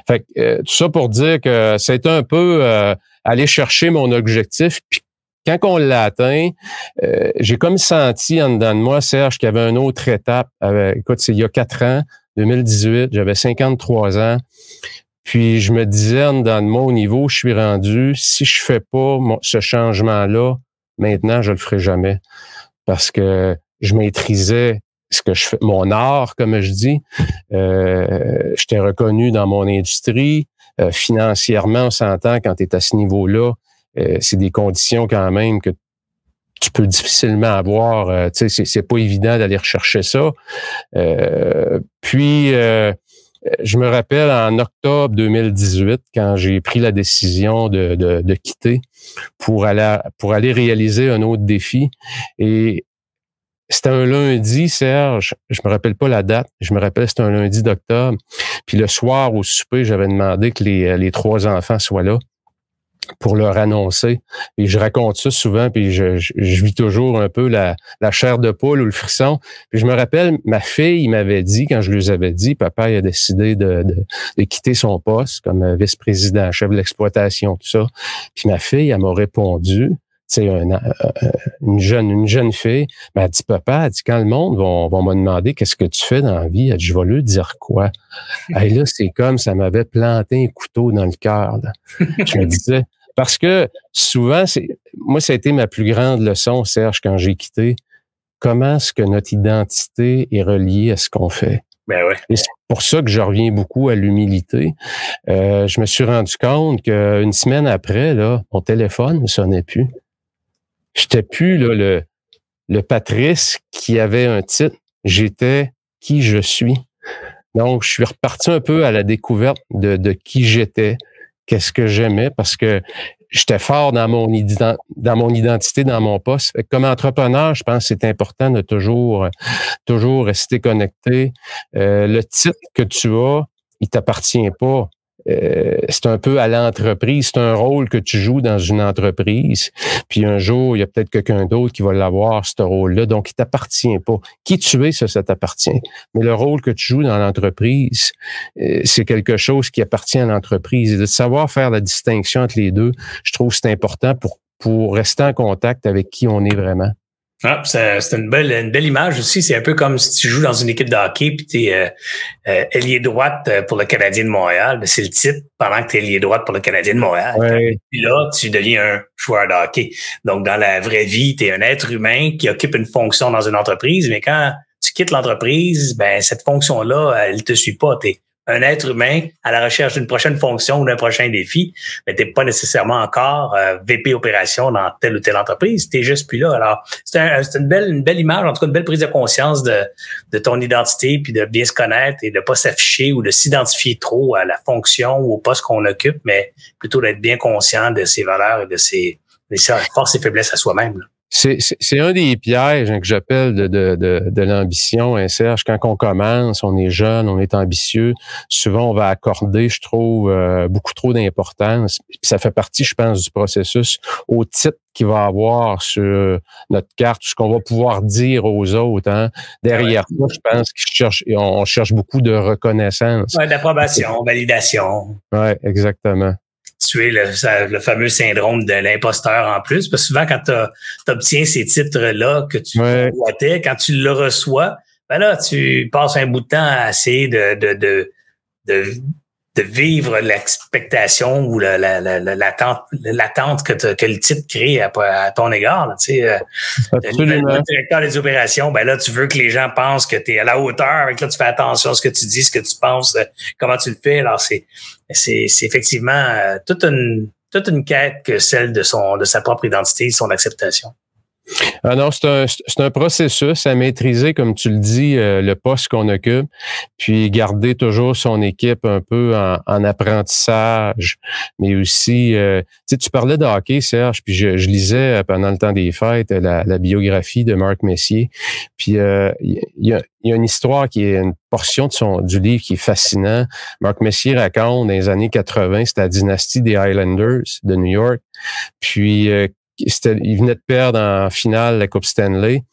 Fait euh, tout ça pour dire que c'est un peu euh, aller chercher mon objectif. Puis quand on l'a atteint, euh, j'ai comme senti en dedans de moi, Serge, qu'il y avait une autre étape. écoute, c'est il y a quatre ans, 2018, j'avais 53 ans. Puis je me disais en dedans de moi, au niveau où je suis rendu, si je fais pas ce changement-là, maintenant, je le ferai jamais. Parce que je maîtrisais ce que je fais, mon art, comme je dis. Euh, J'étais reconnu dans mon industrie. Euh, financièrement, on s'entend quand tu es à ce niveau-là, euh, c'est des conditions quand même que tu peux difficilement avoir. Euh, tu sais, c'est pas évident d'aller rechercher ça. puis, je me rappelle en octobre 2018, quand j'ai pris la décision de, de, de, quitter pour aller, pour aller réaliser un autre défi. Et c'était un lundi, Serge. Je me rappelle pas la date. Je me rappelle, c'était un lundi d'octobre. Puis le soir au souper, j'avais demandé que les, euh, les trois enfants soient là pour leur annoncer. Et je raconte ça souvent, puis je, vis toujours un peu la, la, chair de poule ou le frisson. Puis je me rappelle, ma fille m'avait dit, quand je lui avais dit, papa a décidé de, de, quitter son poste comme vice-président, chef de l'exploitation, tout ça. Puis ma fille, elle m'a répondu, c'est euh, euh, une jeune, une jeune fille, m'a dit, papa, elle dit, quand le monde va, va me demander qu'est-ce que tu fais dans la vie, elle dit, je vais lui dire quoi? *laughs* Et là, c'est comme ça m'avait planté un couteau dans le cœur. Je me disais, parce que souvent, c'est, moi, ça a été ma plus grande leçon, Serge, quand j'ai quitté. Comment est-ce que notre identité est reliée à ce qu'on fait? Ben ouais. Et c'est pour ça que je reviens beaucoup à l'humilité. Euh, je me suis rendu compte qu'une semaine après, là, mon téléphone ne sonnait plus. J'étais plus là, le, le Patrice qui avait un titre. J'étais qui je suis. Donc, je suis reparti un peu à la découverte de, de qui j'étais, qu'est-ce que j'aimais, parce que j'étais fort dans mon, identité, dans mon poste. Comme entrepreneur, je pense que c'est important de toujours, toujours rester connecté. Euh, le titre que tu as, il t'appartient pas. Euh, c'est un peu à l'entreprise, c'est un rôle que tu joues dans une entreprise. Puis un jour, il y a peut-être quelqu'un d'autre qui va l'avoir, ce rôle-là. Donc, il t'appartient pas. Qui tu es, ça, ça t'appartient. Mais le rôle que tu joues dans l'entreprise, euh, c'est quelque chose qui appartient à l'entreprise. Et de savoir faire la distinction entre les deux, je trouve que c'est important pour, pour rester en contact avec qui on est vraiment. Ah, c'est une belle, une belle image aussi. C'est un peu comme si tu joues dans une équipe de hockey puis tu es euh, euh, ailier droite euh, pour le Canadien de Montréal. Ben, c'est le titre pendant que tu es ailier droite pour le Canadien de Montréal. Puis là, tu deviens un joueur de hockey. Donc, dans la vraie vie, tu es un être humain qui occupe une fonction dans une entreprise, mais quand tu quittes l'entreprise, ben cette fonction-là, elle te suit pas. Tu un être humain à la recherche d'une prochaine fonction ou d'un prochain défi, mais t'es pas nécessairement encore euh, VP opération dans telle ou telle entreprise. T'es juste plus là. Alors, c'est un, une belle, une belle image, en tout cas une belle prise de conscience de, de ton identité, puis de bien se connaître et de pas s'afficher ou de s'identifier trop à la fonction ou au poste qu'on occupe, mais plutôt d'être bien conscient de ses valeurs et de ses, de ses forces et faiblesses à soi-même. C'est un des pièges hein, que j'appelle de, de, de, de l'ambition, hein, Serge. Quand on commence, on est jeune, on est ambitieux. Souvent, on va accorder, je trouve, euh, beaucoup trop d'importance. ça fait partie, je pense, du processus au titre qu'il va avoir sur notre carte, ce qu'on va pouvoir dire aux autres. Hein. Derrière ça, je pense qu'on cherche, on cherche beaucoup de reconnaissance. Ouais, d'approbation, validation. Oui, exactement tu es le, fameux syndrome de l'imposteur en plus. Parce que souvent, quand tu obtiens ces titres-là que tu ouais. quand tu le reçois, ben là, tu passes un bout de temps à essayer de, de, de, de de vivre l'expectation ou l'attente la, que, que le titre crée à, ton égard. tu sais, euh, le, directeur des opérations, ben là, tu veux que les gens pensent que tu es à la hauteur. Avec là, tu fais attention à ce que tu dis, ce que tu penses, euh, comment tu le fais. Alors, c'est c'est effectivement euh, toute une toute une quête que celle de son de sa propre identité, son acceptation. Ah non, c'est un, un, processus à maîtriser, comme tu le dis, euh, le poste qu'on occupe, puis garder toujours son équipe un peu en, en apprentissage, mais aussi, euh, tu sais, tu parlais de hockey, Serge, puis je, je, lisais euh, pendant le temps des fêtes la, la biographie de Marc Messier, puis il y, a, y, a, une histoire qui est une portion de son du livre qui est fascinant. Marc Messier raconte dans les années 80, c'était la dynastie des Highlanders de New York, puis il venait de perdre en finale la Coupe Stanley.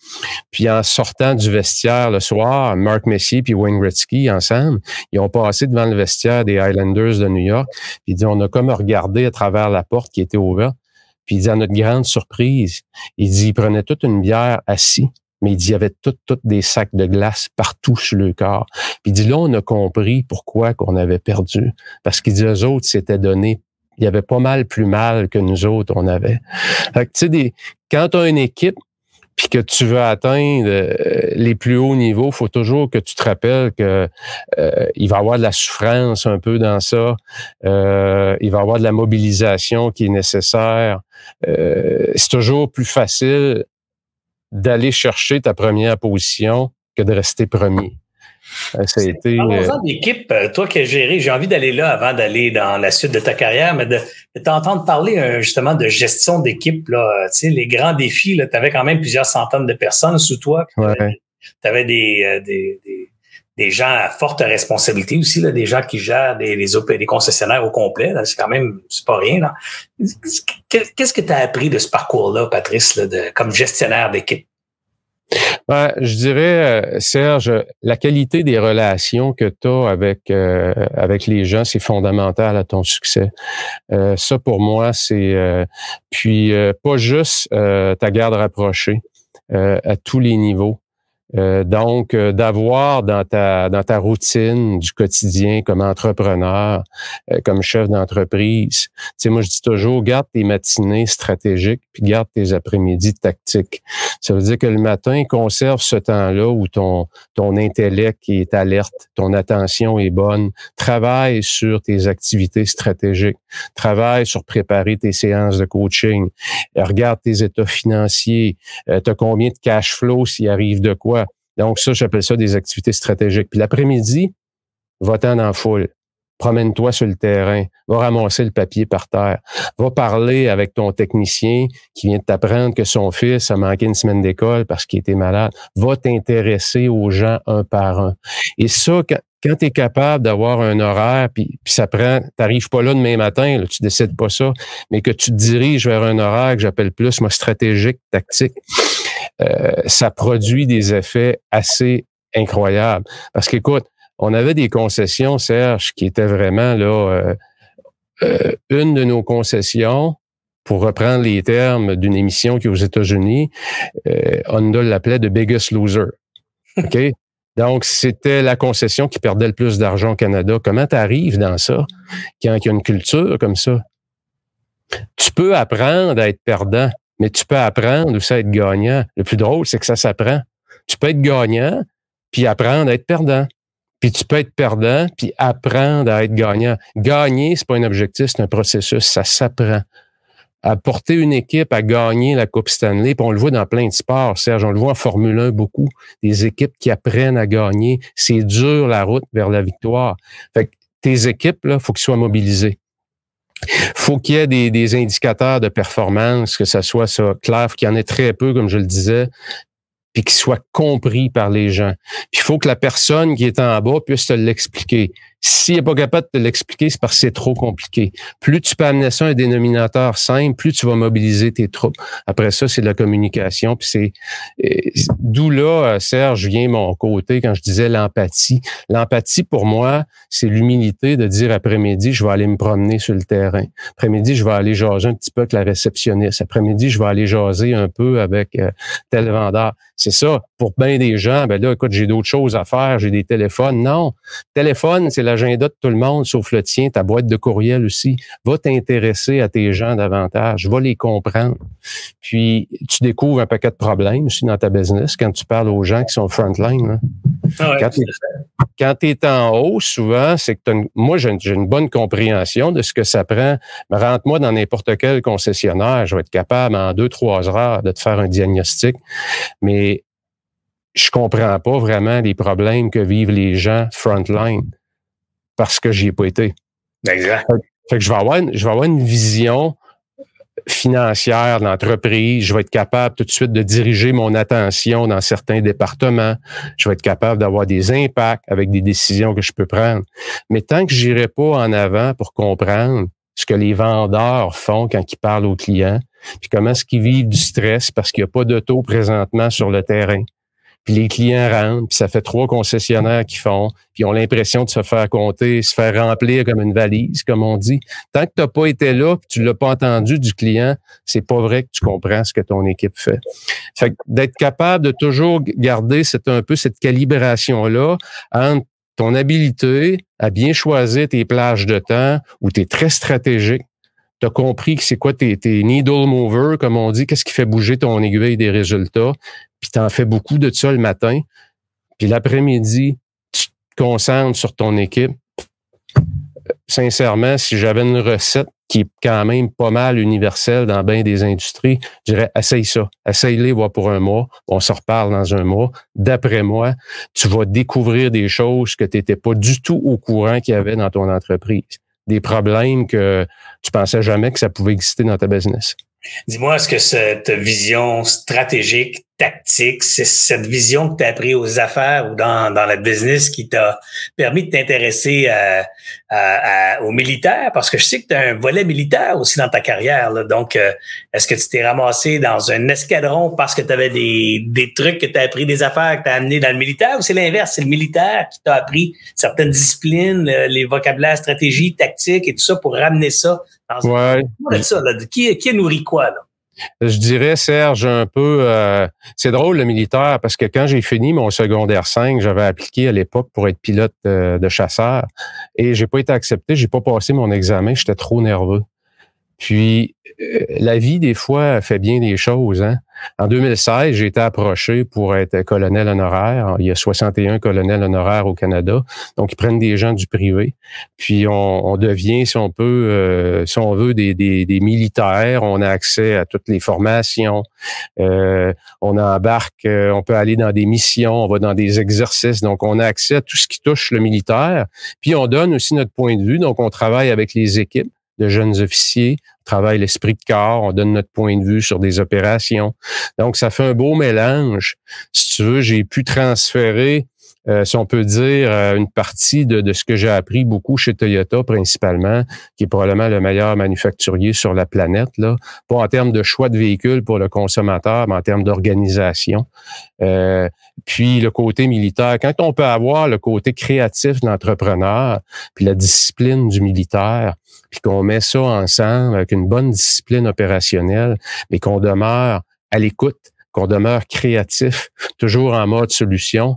Puis en sortant du vestiaire le soir, Mark Messier puis Wayne Gretzky ensemble, ils ont passé devant le vestiaire des Highlanders de New York. Puis il dit, on a comme regardé à travers la porte qui était ouverte. Puis il dit, à notre grande surprise, il dit, il prenait toute une bière assis. Mais il dit, il y avait toutes des sacs de glace partout sur le corps. Puis il dit, là, on a compris pourquoi qu'on avait perdu. Parce qu'il dit, eux autres s'étaient donné il y avait pas mal plus mal que nous autres, on avait. Fait que, sais, quand tu as une équipe, puis que tu veux atteindre euh, les plus hauts niveaux, faut toujours que tu te rappelles que euh, il va y avoir de la souffrance un peu dans ça. Euh, il va y avoir de la mobilisation qui est nécessaire. c'est toujours plus facile d'aller chercher ta première position que de rester premier. Euh, ça a été. Parlons-en euh, d'équipe, euh, toi qui as géré, j'ai envie d'aller là avant d'aller dans la suite de ta carrière, mais de, t'entendre parler justement de gestion d'équipe, là, tu sais, les grands défis, tu avais quand même plusieurs centaines de personnes sous toi. Tu avais des, des, des, gens à forte responsabilité aussi, là, des gens qui gèrent des, les, concessionnaires au complet. C'est quand même, c'est pas rien. Là. Qu'est-ce que tu as appris de ce parcours-là, Patrice, de, comme gestionnaire d'équipe? Ben, je dirais, euh, Serge, la qualité des relations que tu as avec, euh, avec les gens, c'est fondamental à ton succès. Euh, ça, pour moi, c'est... puis, pas juste ta garde rapprochée à tous les niveaux. Euh, donc, euh, d'avoir dans ta dans ta routine du quotidien comme entrepreneur, euh, comme chef d'entreprise, tu sais, moi je dis toujours, garde tes matinées stratégiques, puis garde tes après-midi tactiques. Ça veut dire que le matin, conserve ce temps-là où ton ton intellect est alerte, ton attention est bonne. Travaille sur tes activités stratégiques. Travaille sur préparer tes séances de coaching. Regarde tes états financiers. Euh, tu as combien de cash flow s'il arrive de quoi? Donc, ça, j'appelle ça des activités stratégiques. Puis l'après-midi, va-t'en en foule. Promène-toi sur le terrain, va ramasser le papier par terre, va parler avec ton technicien qui vient de t'apprendre que son fils a manqué une semaine d'école parce qu'il était malade. Va t'intéresser aux gens un par un. Et ça, quand, tu es capable d'avoir un horaire, puis, ça prend, t'arrives pas là demain matin, tu décides pas ça, mais que tu te diriges vers un horaire que j'appelle plus, moi, stratégique, tactique, ça produit des effets assez incroyables. Parce qu'écoute, on avait des concessions, Serge, qui étaient vraiment là. Euh, euh, une de nos concessions, pour reprendre les termes d'une émission qui est aux États-Unis, Honda l'appelait The Biggest Loser. OK? *laughs* Donc, c'était la concession qui perdait le plus d'argent au Canada. Comment tu arrives dans ça quand il y a une culture comme ça? Tu peux apprendre à être perdant mais tu peux apprendre aussi à être gagnant. Le plus drôle, c'est que ça s'apprend. Tu peux être gagnant, puis apprendre à être perdant. Puis tu peux être perdant, puis apprendre à être gagnant. Gagner, c'est pas un objectif, c'est un processus, ça s'apprend. À porter une équipe à gagner la Coupe Stanley, puis on le voit dans plein de sports, Serge, on le voit en Formule 1 beaucoup, des équipes qui apprennent à gagner. C'est dur la route vers la victoire. Fait que tes équipes, là, faut qu'ils soient mobilisées faut qu'il y ait des, indicateurs de performance, que ça soit ça clair, qu'il y en ait très peu, comme je le disais, puis qu'il soit compris par les gens. Puis il faut que la personne qui est en bas puisse te l'expliquer. S'il n'est pas capable de te l'expliquer, c'est parce que c'est trop compliqué. Plus tu peux amener ça à un dénominateur simple, plus tu vas mobiliser tes troupes. Après ça, c'est de la communication. C'est euh, d'où là, Serge, vient mon côté quand je disais l'empathie. L'empathie, pour moi, c'est l'humilité de dire après-midi, je vais aller me promener sur le terrain. Après-midi, je vais aller jaser un petit peu avec la réceptionniste. Après-midi, je vais aller jaser un peu avec euh, tel vendeur. C'est ça. Pour bien des gens, ben là, écoute, j'ai d'autres choses à faire, j'ai des téléphones. Non. Téléphone, c'est l'agenda de tout le monde, sauf le tien, ta boîte de courriel aussi. Va t'intéresser à tes gens davantage. Va les comprendre. Puis, tu découvres un paquet de problèmes aussi dans ta business quand tu parles aux gens qui sont frontline. Ah quand tu es en haut, souvent, c'est que moi, j'ai une, bonne compréhension de ce que ça prend. Rentre-moi dans n'importe quel concessionnaire, je vais être capable en deux, trois heures de te faire un diagnostic. Mais je comprends pas vraiment les problèmes que vivent les gens frontline parce que j'y ai pas été. Exact. Fait que je vais avoir je vais avoir une vision financière de l'entreprise. Je vais être capable tout de suite de diriger mon attention dans certains départements. Je vais être capable d'avoir des impacts avec des décisions que je peux prendre. Mais tant que j'irai pas en avant pour comprendre ce que les vendeurs font quand ils parlent aux clients, puis comment est-ce qu'ils vivent du stress parce qu'il n'y a pas d'auto présentement sur le terrain, puis les clients rentrent, puis ça fait trois concessionnaires qui font, puis ont l'impression de se faire compter, se faire remplir comme une valise, comme on dit. Tant que tu n'as pas été là, que tu l'as pas entendu du client, c'est pas vrai que tu comprends ce que ton équipe fait. Fait d'être capable de toujours garder cette, un peu cette calibration-là entre ton habilité à bien choisir tes plages de temps où tu es très stratégique, tu as compris que c'est quoi tes, needle movers, comme on dit, qu'est-ce qui fait bouger ton aiguille des résultats, puis tu en fais beaucoup de ça le matin, puis l'après-midi, tu te concentres sur ton équipe. Sincèrement, si j'avais une recette qui est quand même pas mal universelle dans bien des industries, je dirais essaye ça, essaye-les voir pour un mois, on se reparle dans un mois. D'après moi, tu vas découvrir des choses que tu n'étais pas du tout au courant qu'il y avait dans ton entreprise, des problèmes que tu pensais jamais que ça pouvait exister dans ta business? Dis-moi, est-ce que cette vision stratégique tactique, c'est cette vision que tu as appris aux affaires ou dans, dans la business qui t'a permis de t'intéresser à, à, aux militaires? Parce que je sais que tu as un volet militaire aussi dans ta carrière. Donc, euh, est-ce que tu t'es ramassé dans un escadron parce que tu avais des, des trucs que tu as appris des affaires que tu as amené dans le militaire ou c'est l'inverse? C'est le militaire qui t'a appris certaines disciplines, les vocabulaires, stratégies, tactiques et tout ça pour ramener ça dans ouais. ça, Qui, qui nourrit quoi, là? Je dirais, Serge, un peu... Euh, c'est drôle, le militaire, parce que quand j'ai fini mon secondaire 5, j'avais appliqué à l'époque pour être pilote euh, de chasseur et j'ai pas été accepté, j'ai pas passé mon examen, j'étais trop nerveux. Puis, euh, la vie, des fois, fait bien des choses. Hein? En 2016, j'ai été approché pour être colonel honoraire. Il y a 61 colonels honoraires au Canada. Donc, ils prennent des gens du privé. Puis, on, devient, si on peut, euh, si on veut, des, militaires. On a accès à toutes les formations. Euh, on embarque, on peut aller dans des missions, on va dans des exercices. Donc, on a accès à tout ce qui touche le militaire. Puis, on donne aussi notre point de vue. Donc, on travaille avec les équipes de jeunes officiers, on travaille l'esprit de corps, on donne notre point de vue sur des opérations. Donc, ça fait un beau mélange. Si tu veux, j'ai pu transférer, euh, si on peut dire, euh, une partie de, ce que j'ai appris beaucoup chez Toyota principalement, qui est probablement le meilleur manufacturier sur la planète, là, pas en termes de choix de véhicules pour le consommateur, mais en termes d'organisation. Euh, puis le côté militaire, quand on peut avoir le côté créatif de l'entrepreneur, puis la discipline du militaire, puis qu'on met ça ensemble avec une bonne discipline opérationnelle, mais qu'on demeure à l'écoute, qu'on demeure créatif, toujours en mode solution,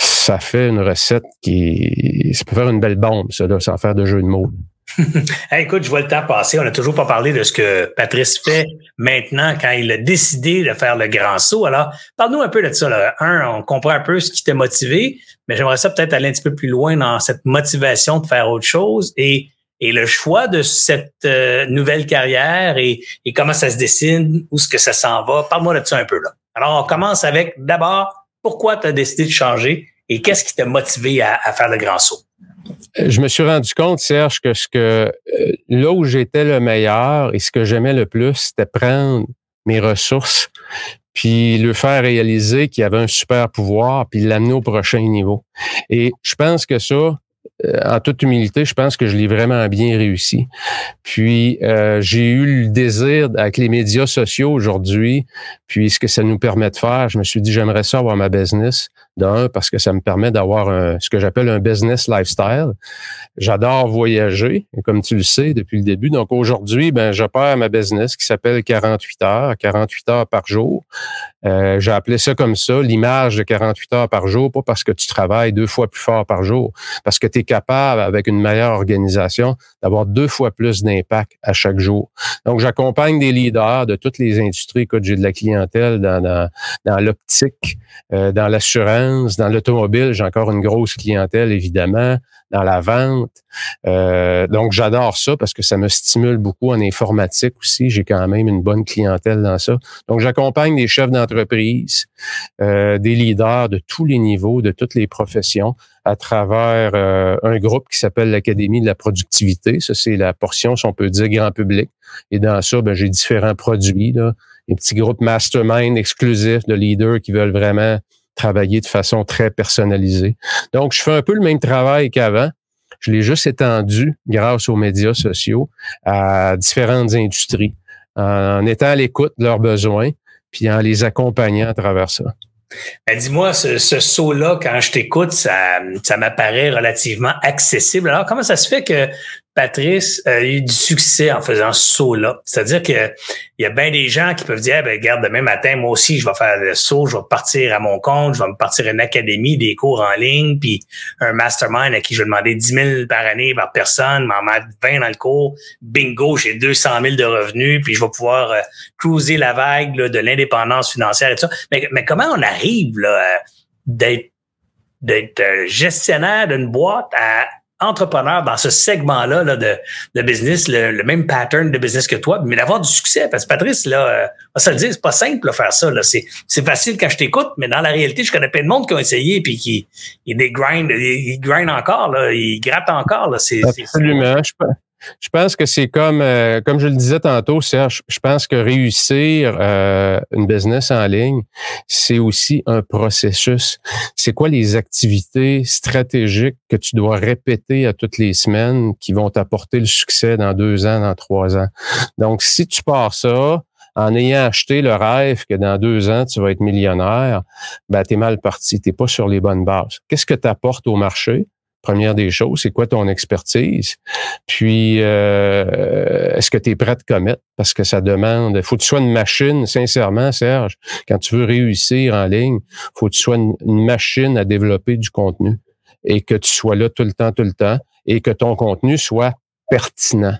ça fait une recette qui... Ça peut faire une belle bombe, ça, sans faire de jeu de mots. *laughs* écoute, je vois le temps passer. On n'a toujours pas parlé de ce que Patrice fait maintenant quand il a décidé de faire le grand saut. Alors, parle-nous un peu de ça. Là. Un, on comprend un peu ce qui t'a motivé, mais j'aimerais ça peut-être aller un petit peu plus loin dans cette motivation de faire autre chose et, et le choix de cette euh, nouvelle carrière et, et, comment ça se dessine, où est-ce que ça s'en va. Parle-moi de ça un peu. là. Alors, on commence avec d'abord, pourquoi tu as décidé de changer et qu'est-ce qui t'a motivé à, faire le grand saut? je me suis rendu compte, Serge, que ce que euh, là où j'étais le meilleur et ce que j'aimais le plus, c'était prendre mes ressources puis le faire réaliser qu'il y avait un super pouvoir, puis l'amener au prochain niveau. Et je pense que ça, euh, en toute humilité, je pense que je l'ai vraiment bien réussi. Puis euh, j'ai eu le désir avec les médias sociaux aujourd'hui, puis ce que ça nous permet de faire, je me suis dit j'aimerais ça avoir ma business d'un parce que ça me permet d'avoir ce que j'appelle un business lifestyle. J'adore voyager, comme tu le sais depuis le début. Donc aujourd'hui, ben j'opère ma business qui s'appelle 48 heures, 48 heures par jour. Euh, j'ai appelé ça comme ça, l'image de 48 heures par jour, pas parce que tu travailles deux fois plus fort par jour, parce que tu es capable, avec une meilleure organisation, d'avoir deux fois plus d'impact à chaque jour. Donc, j'accompagne des leaders de toutes les industries. Écoute, j'ai de la clientèle dans l'optique, euh, dans l'assurance, dans l'automobile. J'ai encore une grosse clientèle, évidemment dans la vente. Euh, donc, j'adore ça parce que ça me stimule beaucoup en informatique aussi. J'ai quand même une bonne clientèle dans ça. Donc, j'accompagne des chefs d'entreprise, euh, des leaders de tous les niveaux, de toutes les professions à travers euh, un groupe qui s'appelle l'Académie de la productivité. Ça, c'est la portion, si on peut dire, grand public. Et dans ça, ben, j'ai différents produits, là, des petits groupes mastermind exclusifs de leaders qui veulent vraiment travailler de façon très personnalisée. Donc, je fais un peu le même travail qu'avant. Je l'ai juste étendu grâce aux médias sociaux à différentes industries, en étant à l'écoute de leurs besoins, puis en les accompagnant à travers ça. Ben, dis-moi, ce, saut-là, quand je t'écoute, ça m'apparaît relativement accessible. Alors, comment ça se fait que Patrice a eu du succès en faisant ce saut-là. C'est-à-dire qu'il y a bien des gens qui peuvent dire, eh ben, regarde, demain matin, moi aussi, je vais faire le saut, je vais partir à mon compte, je vais me partir à une académie, des cours en ligne, puis un mastermind à qui je vais demander 10 000 par année par personne, m'en mettre 20 dans le cours. Bingo, j'ai 200 000 de revenus, puis je vais pouvoir euh, cruiser la vague de l'indépendance financière et tout ça. Mais, mais comment on arrive là, d'être d'être euh, gestionnaire d'une boîte à entrepreneur dans ce segment-là là, de, de business, le, même pattern de business que toi, mais d'avoir du succès. Parce que Patrice, là, euh, se le dire, c'est pas simple de faire ça. Là. C'est, c'est facile quand je t'écoute, mais dans la réalité, je connais plein de monde qui ont essayé puis qui ils des grind, ils, grind encore, là, ils grattent encore. Là. C'est, Absolument. je, je pense que c'est comme, euh, comme je le disais tantôt, Serge, je pense que réussir euh, une business en ligne, c'est aussi un processus. C'est quoi les activités stratégiques que tu dois répéter à toutes les semaines qui vont t'apporter le succès dans deux ans, dans trois ans? Donc, si tu pars ça, en ayant acheté le rêve que dans deux ans, tu vas être millionnaire, ben, tu es mal parti, tu pas sur les bonnes bases. Qu'est-ce que tu apportes au marché? Première des choses, c'est quoi ton expertise? Puis, euh, est-ce que tu es prêt à commettre? Parce que ça demande, faut que tu sois une machine, sincèrement, Serge. Quand tu veux réussir en ligne, faut que tu sois une, machine à développer du contenu et que tu sois là tout le temps, tout le temps et que ton contenu soit pertinent.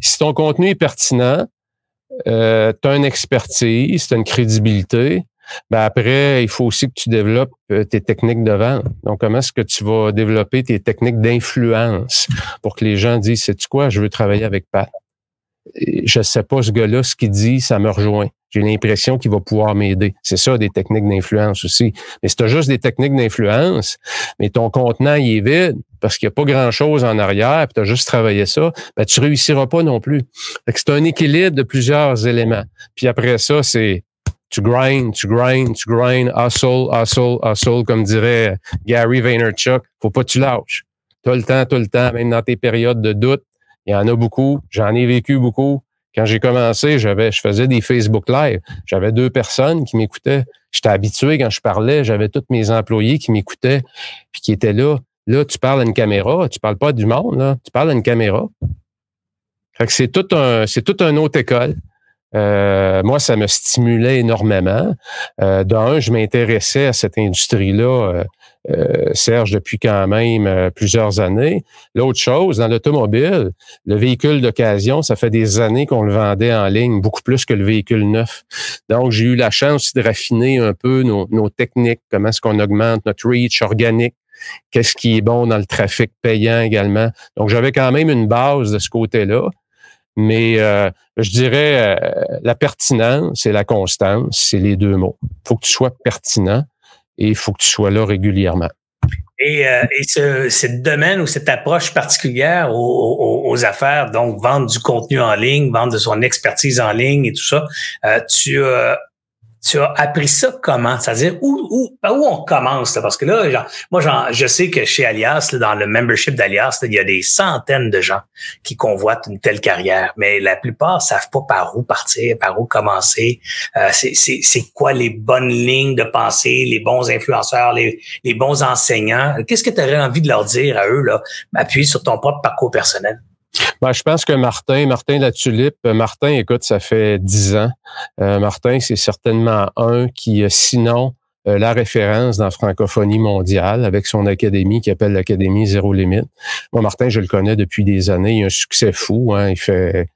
Si ton contenu est pertinent, euh, tu as une expertise, tu as une crédibilité, ben après, il faut aussi que tu développes euh, tes techniques de vente. Donc, comment est-ce que tu vas développer tes techniques d'influence pour que les gens disent, c'est tu quoi, je veux travailler avec Pat? Je sais pas ce gars-là, ce qu'il dit, ça me rejoint. J'ai l'impression qu'il va pouvoir m'aider. C'est ça, des techniques d'influence aussi. Mais si tu as juste des techniques d'influence, mais ton contenant, il est vide parce qu'il n'y a pas grand-chose en arrière, puis tu as juste travaillé ça, ben, tu réussiras pas non plus. C'est un équilibre de plusieurs éléments. Puis après ça, c'est tu grind, tu grind, tu grind, hustle, hustle, hustle, comme dirait Gary Vaynerchuk. Faut pas que tu lâches. Tout le temps, tout le temps, même dans tes périodes de doute. Il y en a beaucoup. J'en ai vécu beaucoup. Quand j'ai commencé, j'avais, je faisais des Facebook Live. J'avais deux personnes qui m'écoutaient. J'étais habitué quand je parlais. J'avais tous mes employés qui m'écoutaient puis qui étaient là. Là, tu parles à une caméra. Tu parles pas du monde, là. Tu parles à une caméra. Fait que c'est tout un, c'est toute une autre école. Euh, moi, ça me stimulait énormément. Euh, D'un, je m'intéressais à cette industrie-là, euh, euh, Serge, depuis quand même euh, plusieurs années. L'autre chose, dans l'automobile, le véhicule d'occasion, ça fait des années qu'on le vendait en ligne, beaucoup plus que le véhicule neuf. Donc, j'ai eu la chance de raffiner un peu nos, nos techniques, comment est-ce qu'on augmente notre reach organique, qu'est-ce qui est bon dans le trafic payant également. Donc, j'avais quand même une base de ce côté-là. Mais euh, je dirais euh, la pertinence et la constance, c'est les deux mots. Il faut que tu sois pertinent et il faut que tu sois là régulièrement. Et, euh, et ce, domaine ou cette approche particulière aux, aux, affaires, donc vendre du contenu en ligne, vendre de son expertise en ligne et tout ça, tu as tu as appris ça comment? C'est-à-dire, où, où, où on commence? Parce que là, genre, moi, genre, je sais que chez Alias, dans le membership d'Alias, il y a des centaines de gens qui convoitent une telle carrière, mais la plupart savent pas par où partir, par où commencer. Euh, c'est quoi les bonnes lignes de pensée, les bons influenceurs, les, les bons enseignants? Qu'est-ce que tu aurais envie de leur dire à eux, là, appuyer sur ton propre parcours personnel? Ben, je pense que Martin, Martin la tulipe, euh, Martin, écoute, ça fait dix ans. Euh, Martin, c'est certainement un qui, euh, sinon, la référence dans la francophonie mondiale avec son académie qui appelle l'Académie Zéro Limite. Moi, Martin, je le connais depuis des années. Il a un succès fou. Hein. Il fait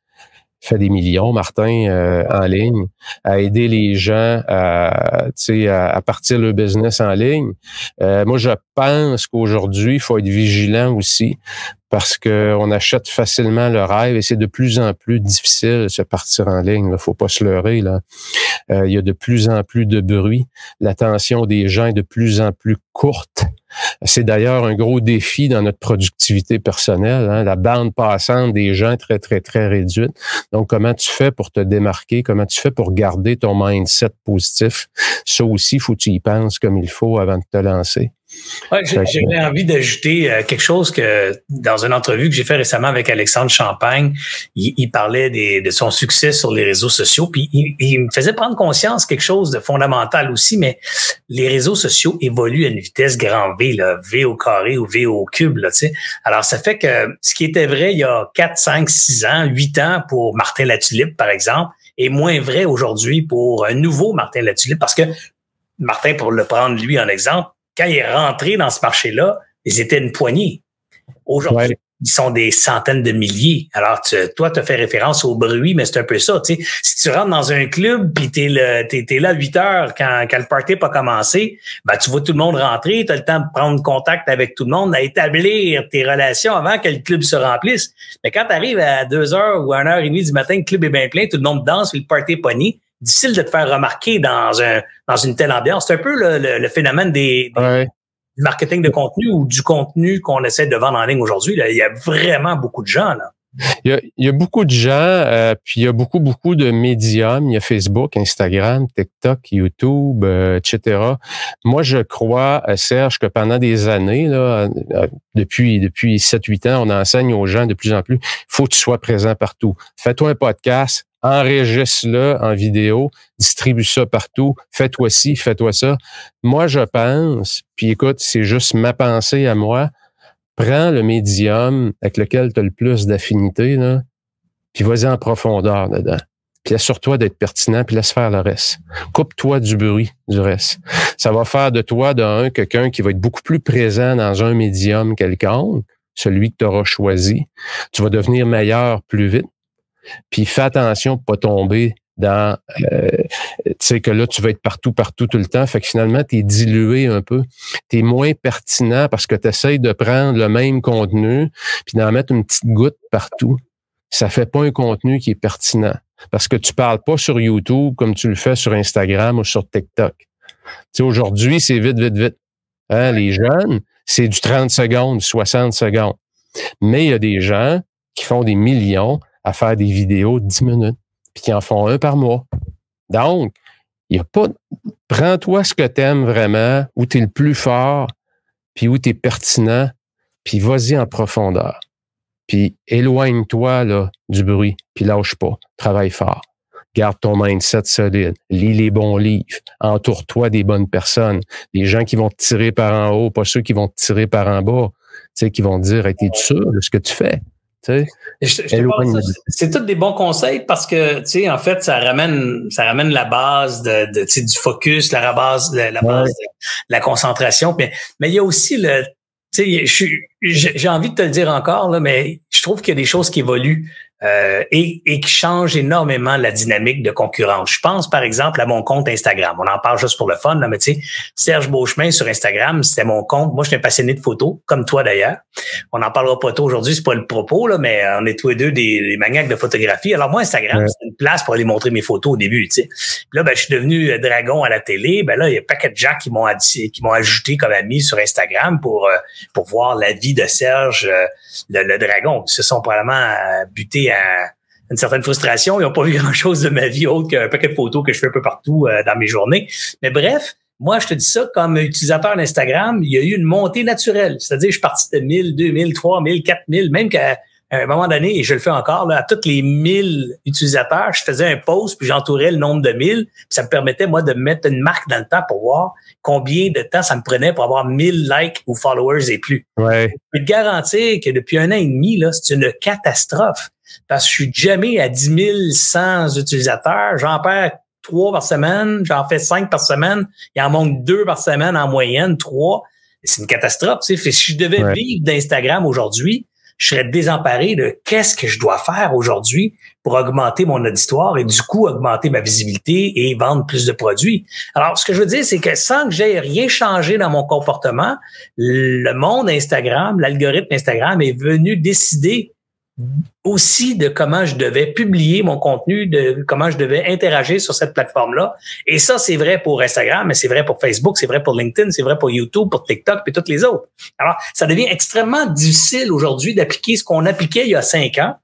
fait des millions, Martin, euh, en ligne, à aider les gens à, à, à partir leur business en ligne. Euh, moi, je pense qu'aujourd'hui, il faut être vigilant aussi parce qu'on achète facilement le rêve et c'est de plus en plus difficile de se partir en ligne. Il faut pas se leurrer. Là. Euh, il y a de plus en plus de bruit. L'attention des gens est de plus en plus courte. C'est d'ailleurs un gros défi dans notre productivité personnelle, hein, la bande passante des gens très, très, très réduite. Donc, comment tu fais pour te démarquer? Comment tu fais pour garder ton mindset positif? Ça aussi, faut que tu y penses comme il faut avant de te lancer. Ouais, J'aurais envie d'ajouter euh, quelque chose que dans une entrevue que j'ai fait récemment avec Alexandre Champagne, il, parlait des, de son succès sur les réseaux sociaux, puis il, me faisait prendre conscience quelque chose de fondamental aussi, mais les réseaux sociaux évoluent à une vitesse grand V, là, V au carré ou V au cube. Là, Alors, ça fait que ce qui était vrai il y a 4, 5, 6 ans, 8 ans pour Martin Latulippe, par exemple, est moins vrai aujourd'hui pour un nouveau Martin Latulippe, parce que Martin, pour le prendre lui en exemple, quand il est rentré dans ce marché-là, ils étaient une poignée. Aujourd'hui, ils sont des centaines de milliers. Alors, tu, toi, tu as fait référence au bruit, mais c'est un peu ça. Tu sais. Si tu rentres dans un club puis tu es, là à 8 heures quand, quand le party n'a pas commencé, ben, tu vois tout le monde rentrer, tu as le temps de prendre contact avec tout le monde, d'établir tes relations avant que le club se remplisse. Mais quand tu arrives à 2 heures ou à 1 heure et demie du matin, le club est bien plein, tout le monde danse, puis le party est pogné, difficile de te faire remarquer dans un dans une telle ambiance. C'est un peu le, le, phénomène des, du marketing de contenu ou du contenu qu'on essaie de vendre en ligne aujourd'hui. Il y a vraiment beaucoup de gens là. Il y a, il y a beaucoup de gens, euh, puis il y a beaucoup, beaucoup de médiums. Il y a Facebook, Instagram, TikTok, YouTube, euh, etc. Moi, je crois, euh, Serge, que pendant des années, là, depuis, depuis 7-8 ans, on enseigne aux gens de plus en plus, il faut que tu sois présent partout. Fais-toi un podcast, enregistre-le en vidéo, distribue ça partout, fais-toi ci, fais-toi ça. Moi, je pense, puis écoute, c'est juste ma pensée à moi, prends le médium avec lequel tu as le plus d'affinité, puis vas-y en profondeur dedans. Puis assure-toi d'être pertinent, puis laisse faire le reste. Coupe-toi du bruit du reste. Ça va faire de toi, d'un, quelqu'un qui va être beaucoup plus présent dans un médium quelconque, celui que tu auras choisi. Tu vas devenir meilleur plus vite. Puis fais attention pour pas tomber dans euh, tu sais que là tu vas être partout partout tout le temps. Fait que finalement tu es dilué un peu. Tu es moins pertinent parce que tu essayes de prendre le même contenu puis d'en mettre une petite goutte partout. Ça fait pas un contenu qui est pertinent. Parce que tu parles pas sur YouTube comme tu le fais sur Instagram ou sur TikTok. Tu sais aujourd'hui c'est vite vite vite. Hein, les jeunes c'est du 30 secondes 60 secondes. Mais il y a des gens qui font des millions à faire des vidéos de 10 minutes, puis qui en font un par mois. Donc, il y a pas. Prends-toi ce que tu aimes vraiment, où tu es le plus fort, puis où tu es pertinent, puis vas-y en profondeur. Puis éloigne-toi du bruit, puis lâche pas. Travaille fort. Garde ton mindset solide. Lis les bons livres. Entoure-toi des bonnes personnes. Des gens qui vont te tirer par en haut, pas ceux qui vont te tirer par en bas. Tu sais, qui vont te dire, es-tu sûr de ce que tu fais? C'est tous des bons conseils parce que, tu sais, en fait, ça ramène, ça ramène la base de, de du focus, la base, la, base de la concentration. Mais, mais il y a aussi le, tu sais, j'ai envie de te le dire encore, là, mais je trouve qu'il y a des choses qui évoluent euh, et, et, qui change énormément la dynamique de concurrence. Je pense par exemple à mon compte Instagram. On en parle juste pour le fun, là, mais tu sais, Serge Beauchemin sur Instagram, c'était mon compte. Moi, je suis un passionné de photos, comme toi d'ailleurs. On n'en parlera pas tôt aujourd'hui, c'est pas le propos, là, mais on est tous les deux des, des maniaques de photographie. Alors moi, Instagram, c'est place pour aller montrer mes photos au début. Tu sais. là, ben, je suis devenu euh, dragon à la télé. Ben là, il y a pas de gens qui m'ont qui m'ont ajouté comme ami sur Instagram pour euh, pour voir la vie de Serge, le, le dragon. Ils se sont probablement butés à une certaine frustration. Ils n'ont pas *laughs* vu grand-chose de ma vie autre qu'un paquet de photos que je fais un peu partout euh, dans mes journées. Mais bref, moi, je te dis ça, comme utilisateur d'Instagram, il y a eu une montée naturelle. C'est-à-dire, je suis parti de 1000, 2000, 3000, 4000, même qu'à un moment donné, et je le fais encore, là, à tous les 1000 utilisateurs, je faisais un post, puis j'entourais le nombre de 1000. ça me permettait, moi, de mettre une marque dans le temps pour voir combien de temps ça me prenait pour avoir 1000 likes ou followers et plus. Ouais. Je peux te garantir que depuis un an et demi, là, c'est une catastrophe parce que je suis jamais à 10 100 utilisateurs. J'en perds trois par semaine, j'en fais cinq par semaine, il en manque deux par semaine en moyenne, trois. C'est une catastrophe. Tu sais. Si je devais vivre d'Instagram aujourd'hui, je serais désemparé de qu'est-ce que je dois faire aujourd'hui pour augmenter mon auditoire et du coup augmenter ma visibilité et vendre plus de produits. Alors, ce que je veux dire, c'est que sans que j'aie rien changé dans mon comportement, le monde Instagram, l'algorithme Instagram est venu décider aussi de comment je devais publier mon contenu, de comment je devais interagir sur cette plateforme-là. Et ça, c'est vrai pour Instagram, mais c'est vrai pour Facebook, c'est vrai pour LinkedIn, c'est vrai pour YouTube, pour TikTok et toutes les autres. Alors, ça devient extrêmement difficile aujourd'hui d'appliquer ce qu'on appliquait il y a cinq ans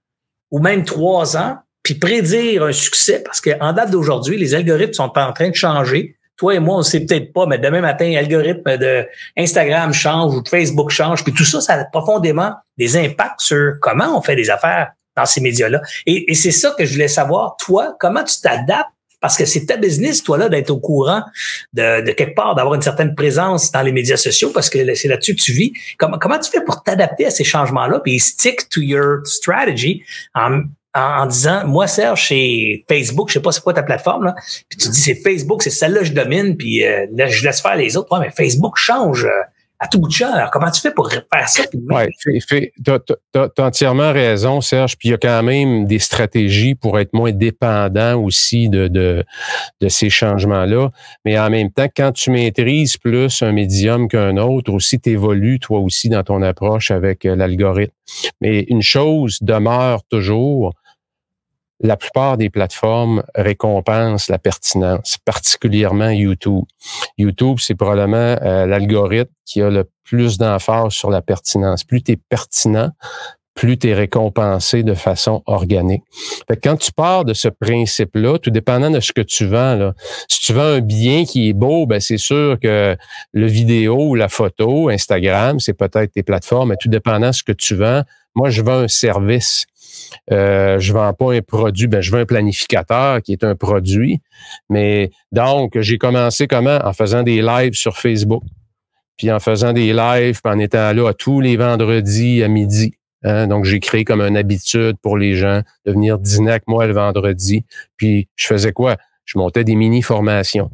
ou même trois ans, puis prédire un succès parce qu'en date d'aujourd'hui, les algorithmes sont en train de changer toi et moi, on sait peut-être pas, mais demain matin, l'algorithme de Instagram change ou de Facebook change, puis tout ça, ça a profondément des impacts sur comment on fait des affaires dans ces médias-là. Et, c'est ça que je voulais savoir, toi, comment tu t'adaptes? Parce que c'est ta business, toi, là, d'être au courant de, quelque part, d'avoir une certaine présence dans les médias sociaux, parce que c'est là-dessus que tu vis. Comment, comment tu fais pour t'adapter à ces changements-là, puis stick to your strategy en, en, disant, moi, Serge, chez Facebook, je sais pas c'est quoi ta plateforme, là, puis tu dis c'est Facebook, c'est celle-là que je domine, puis euh, là, je laisse faire les autres. Ouais, mais Facebook change euh, à tout bout de champ. Alors, comment tu fais pour faire ça? Oui, tu as, entièrement raison, Serge. Puis il y a quand même des stratégies pour être moins dépendant aussi de, de, de ces changements-là. Mais en même temps, quand tu maîtrises plus un médium qu'un autre, aussi, tu évolues toi aussi dans ton approche avec euh, l'algorithme. Mais une chose demeure toujours, la plupart des plateformes récompensent la pertinence, particulièrement YouTube. YouTube, c'est probablement euh, l'algorithme qui a le plus d'emphase sur la pertinence. Plus tu es pertinent, plus tu es récompensé de façon organique. quand tu pars de ce principe-là, tout dépendant de ce que tu vends, là, si tu vends un bien qui est beau, ben c'est sûr que le vidéo ou la photo, Instagram, c'est peut-être tes plateformes, mais tout dépendant de ce que tu vends. Moi, je vends un service. Euh, je vends pas un produit, ben je vends un planificateur qui est un produit. Mais donc, j'ai commencé comment? En faisant des lives sur Facebook, puis en faisant des lives, puis en étant là tous les vendredis à midi. Hein. Donc, j'ai créé comme une habitude pour les gens de venir dîner avec moi le vendredi. Puis, je faisais quoi? Je montais des mini-formations.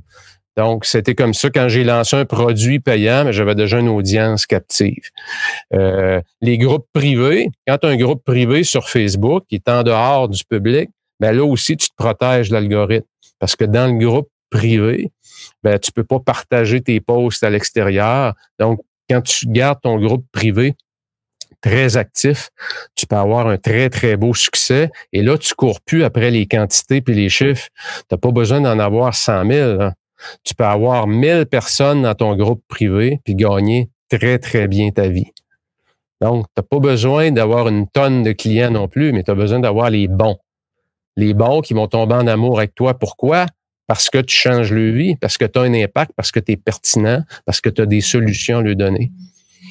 Donc, c'était comme ça quand j'ai lancé un produit payant, mais j'avais déjà une audience captive. Euh, les groupes privés, quand tu as un groupe privé sur Facebook qui est en dehors du public, ben là aussi, tu te protèges l'algorithme. Parce que dans le groupe privé, ben, tu peux pas partager tes posts à l'extérieur. Donc, quand tu gardes ton groupe privé très actif, tu peux avoir un très, très beau succès. Et là, tu cours plus après les quantités puis les chiffres. Tu n'as pas besoin d'en avoir 100 000. Hein. Tu peux avoir 1000 personnes dans ton groupe privé puis gagner très, très bien ta vie. Donc, tu n'as pas besoin d'avoir une tonne de clients non plus, mais tu as besoin d'avoir les bons. Les bons qui vont tomber en amour avec toi. Pourquoi? Parce que tu changes leur vie, parce que tu as un impact, parce que tu es pertinent, parce que tu as des solutions à lui donner.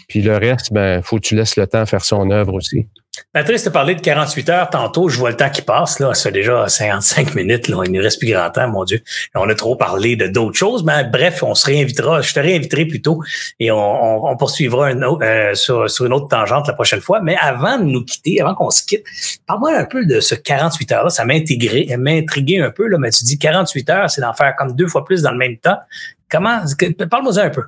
Puis le reste, ben, faut que tu laisses le temps faire son œuvre aussi. Patrice, tu parlé de 48 heures tantôt. Je vois le temps qui passe. Là, c'est déjà 55 minutes. Là. Il ne reste plus grand temps, mon Dieu. On a trop parlé de d'autres choses. Mais bref, on se réinvitera. Je te réinviterai plutôt et on, poursuivra euh, sur, une autre tangente la prochaine fois. Mais avant de nous quitter, avant qu'on se quitte, parle-moi un peu de ce 48 heures-là. Ça m'a intrigué un peu. Là, mais tu dis 48 heures, c'est d'en faire comme deux fois plus dans le même temps. Comment? Parle-moi un peu.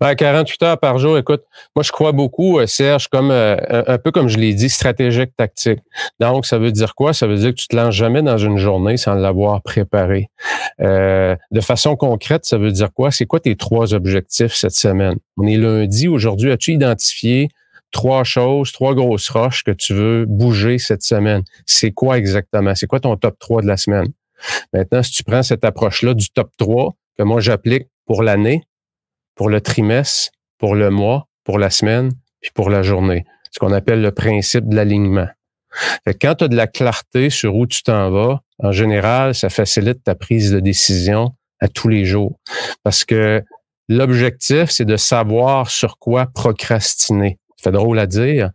Ben, 48 heures par jour, écoute, moi je crois beaucoup, euh, Serge, comme euh, un peu comme je l'ai dit, stratégique tactique. Donc, ça veut dire quoi? Ça veut dire que tu te lances jamais dans une journée sans l'avoir préparé. Euh, de façon concrète, ça veut dire quoi? C'est quoi tes trois objectifs cette semaine? On est lundi, aujourd'hui, as-tu identifié trois choses, trois grosses roches que tu veux bouger cette semaine? C'est quoi exactement? C'est quoi ton top 3 de la semaine? Maintenant, si tu prends cette approche-là du top 3 que moi j'applique pour l'année, pour le trimestre, pour le mois, pour la semaine, puis pour la journée. Ce qu'on appelle le principe de l'alignement. Quand tu as de la clarté sur où tu t'en vas, en général, ça facilite ta prise de décision à tous les jours. Parce que l'objectif, c'est de savoir sur quoi procrastiner. C'est drôle à dire,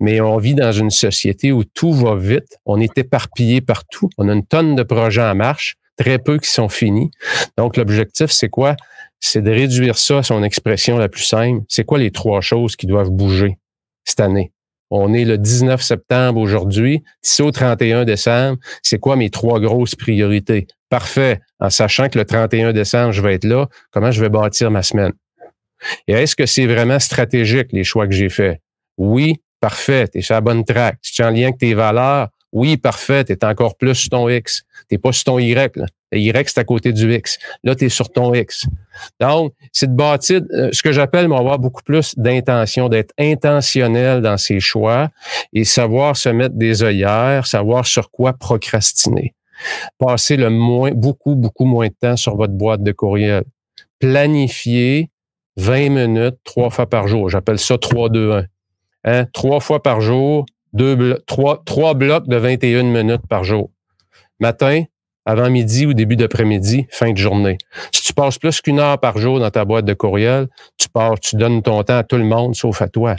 mais on vit dans une société où tout va vite. On est éparpillé partout. On a une tonne de projets en marche, très peu qui sont finis. Donc, l'objectif, c'est quoi? C'est de réduire ça à son expression la plus simple. C'est quoi les trois choses qui doivent bouger cette année? On est le 19 septembre aujourd'hui. C'est au 31 décembre, c'est quoi mes trois grosses priorités? Parfait. En sachant que le 31 décembre, je vais être là, comment je vais bâtir ma semaine? Et est-ce que c'est vraiment stratégique, les choix que j'ai faits? Oui, parfait. Tu es sur la bonne track. Tu es en lien avec tes valeurs, oui, parfait. Tu es encore plus sur ton X. Tu pas sur ton Y. Là. Y, c'est à côté du X. Là, tu es sur ton X. Donc, c'est de bâtir euh, ce que j'appelle, mais avoir beaucoup plus d'intention, d'être intentionnel dans ses choix et savoir se mettre des œillères, savoir sur quoi procrastiner. Passer le moins, beaucoup, beaucoup moins de temps sur votre boîte de courriel. Planifier 20 minutes, trois fois par jour. J'appelle ça 3-2-1. Hein? Trois fois par jour, deux trois, trois blocs de 21 minutes par jour. Matin, avant midi ou début d'après-midi, fin de journée. Si tu passes plus qu'une heure par jour dans ta boîte de courriel, tu pars, tu donnes ton temps à tout le monde sauf à toi.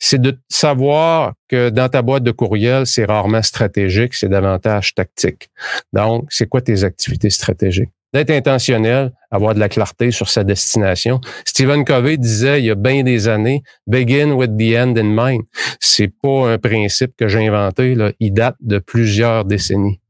C'est de savoir que dans ta boîte de courriel, c'est rarement stratégique, c'est davantage tactique. Donc, c'est quoi tes activités stratégiques? D'être intentionnel, avoir de la clarté sur sa destination. Stephen Covey disait il y a bien des années, begin with the end in mind. C'est pas un principe que j'ai inventé, là. il date de plusieurs décennies.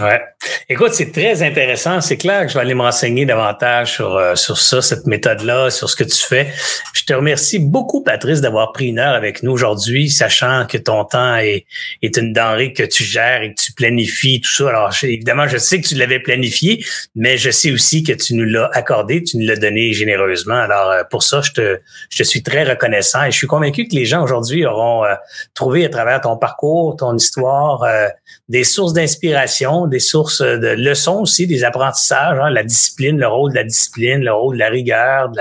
Ouais. Écoute, c'est très intéressant. C'est clair que je vais aller me renseigner davantage sur, euh, sur ça, cette méthode-là, sur ce que tu fais. Je te remercie beaucoup, Patrice, d'avoir pris une heure avec nous aujourd'hui, sachant que ton temps est, est une denrée que tu gères et que tu planifies, tout ça. Alors, évidemment, je sais que tu l'avais planifié, mais je sais aussi que tu nous l'as accordé, tu nous l'as donné généreusement. Alors, euh, pour ça, je te, je te suis très reconnaissant et je suis convaincu que les gens aujourd'hui auront euh, trouvé à travers ton parcours, ton histoire, des sources d'inspiration, des sources de leçons aussi, des apprentissages, hein, la discipline, le rôle de la discipline, le rôle de la rigueur, de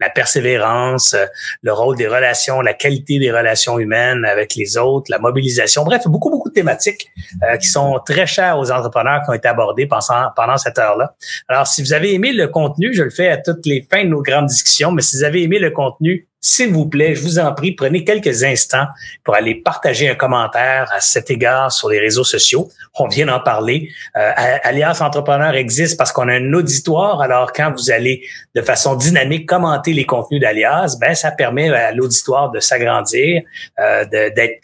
la, persévérance, le rôle des relations, la qualité des relations humaines avec les autres, la mobilisation. Bref, beaucoup, beaucoup de thématiques euh, qui sont très chères aux entrepreneurs qui ont été abordées pendant, pendant cette heure-là. Alors, si vous avez aimé le contenu, je le fais à toutes les fins de nos grandes discussions, mais si vous avez aimé le contenu, s'il vous plaît, je vous en prie, prenez quelques instants pour aller partager un commentaire à cet égard sur les réseaux sociaux. On vient d'en parler. Euh, Alias Entrepreneur existe parce qu'on a un auditoire. Alors, quand vous allez de façon dynamique commenter les contenus d'Alias, ben ça permet à l'auditoire de s'agrandir, euh,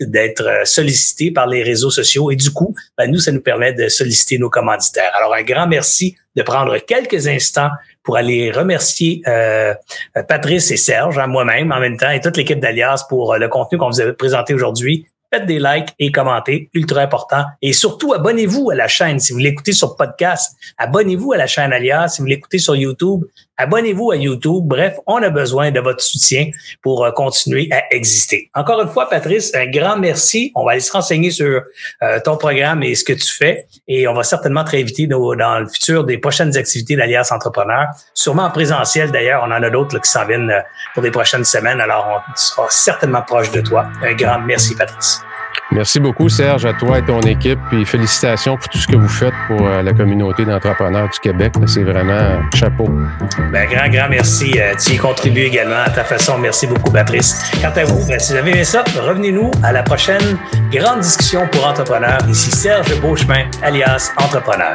d'être sollicité par les réseaux sociaux. Et du coup, ben, nous, ça nous permet de solliciter nos commanditaires. Alors, un grand merci de prendre quelques instants pour aller remercier euh, Patrice et Serge, hein, moi-même en même temps, et toute l'équipe d'Alias pour euh, le contenu qu'on vous a présenté aujourd'hui. Faites des likes et commentez, ultra important. Et surtout, abonnez-vous à la chaîne. Si vous l'écoutez sur podcast, abonnez-vous à la chaîne Alias. Si vous l'écoutez sur YouTube, Abonnez-vous à YouTube. Bref, on a besoin de votre soutien pour euh, continuer à exister. Encore une fois, Patrice, un grand merci. On va aller se renseigner sur euh, ton programme et ce que tu fais. Et on va certainement te réinviter dans, le futur des prochaines activités d'Alias Entrepreneur. Sûrement en présentiel d'ailleurs. On en a d'autres qui s'en viennent euh, pour les prochaines semaines. Alors, on sera certainement proche de toi. Un grand merci, Patrice. Merci beaucoup, Serge, à toi et ton équipe. Puis félicitations pour tout ce que vous faites pour euh, la communauté d'entrepreneurs du Québec. C'est vraiment euh, chapeau. Ben, grand, grand merci. Euh, tu y contribues également à ta façon. Merci beaucoup, Patrice. Quant à vous, ben, si vous avez aimé ça, revenez-nous à la prochaine grande discussion pour entrepreneurs. Ici Serge Beauchemin, alias Entrepreneur.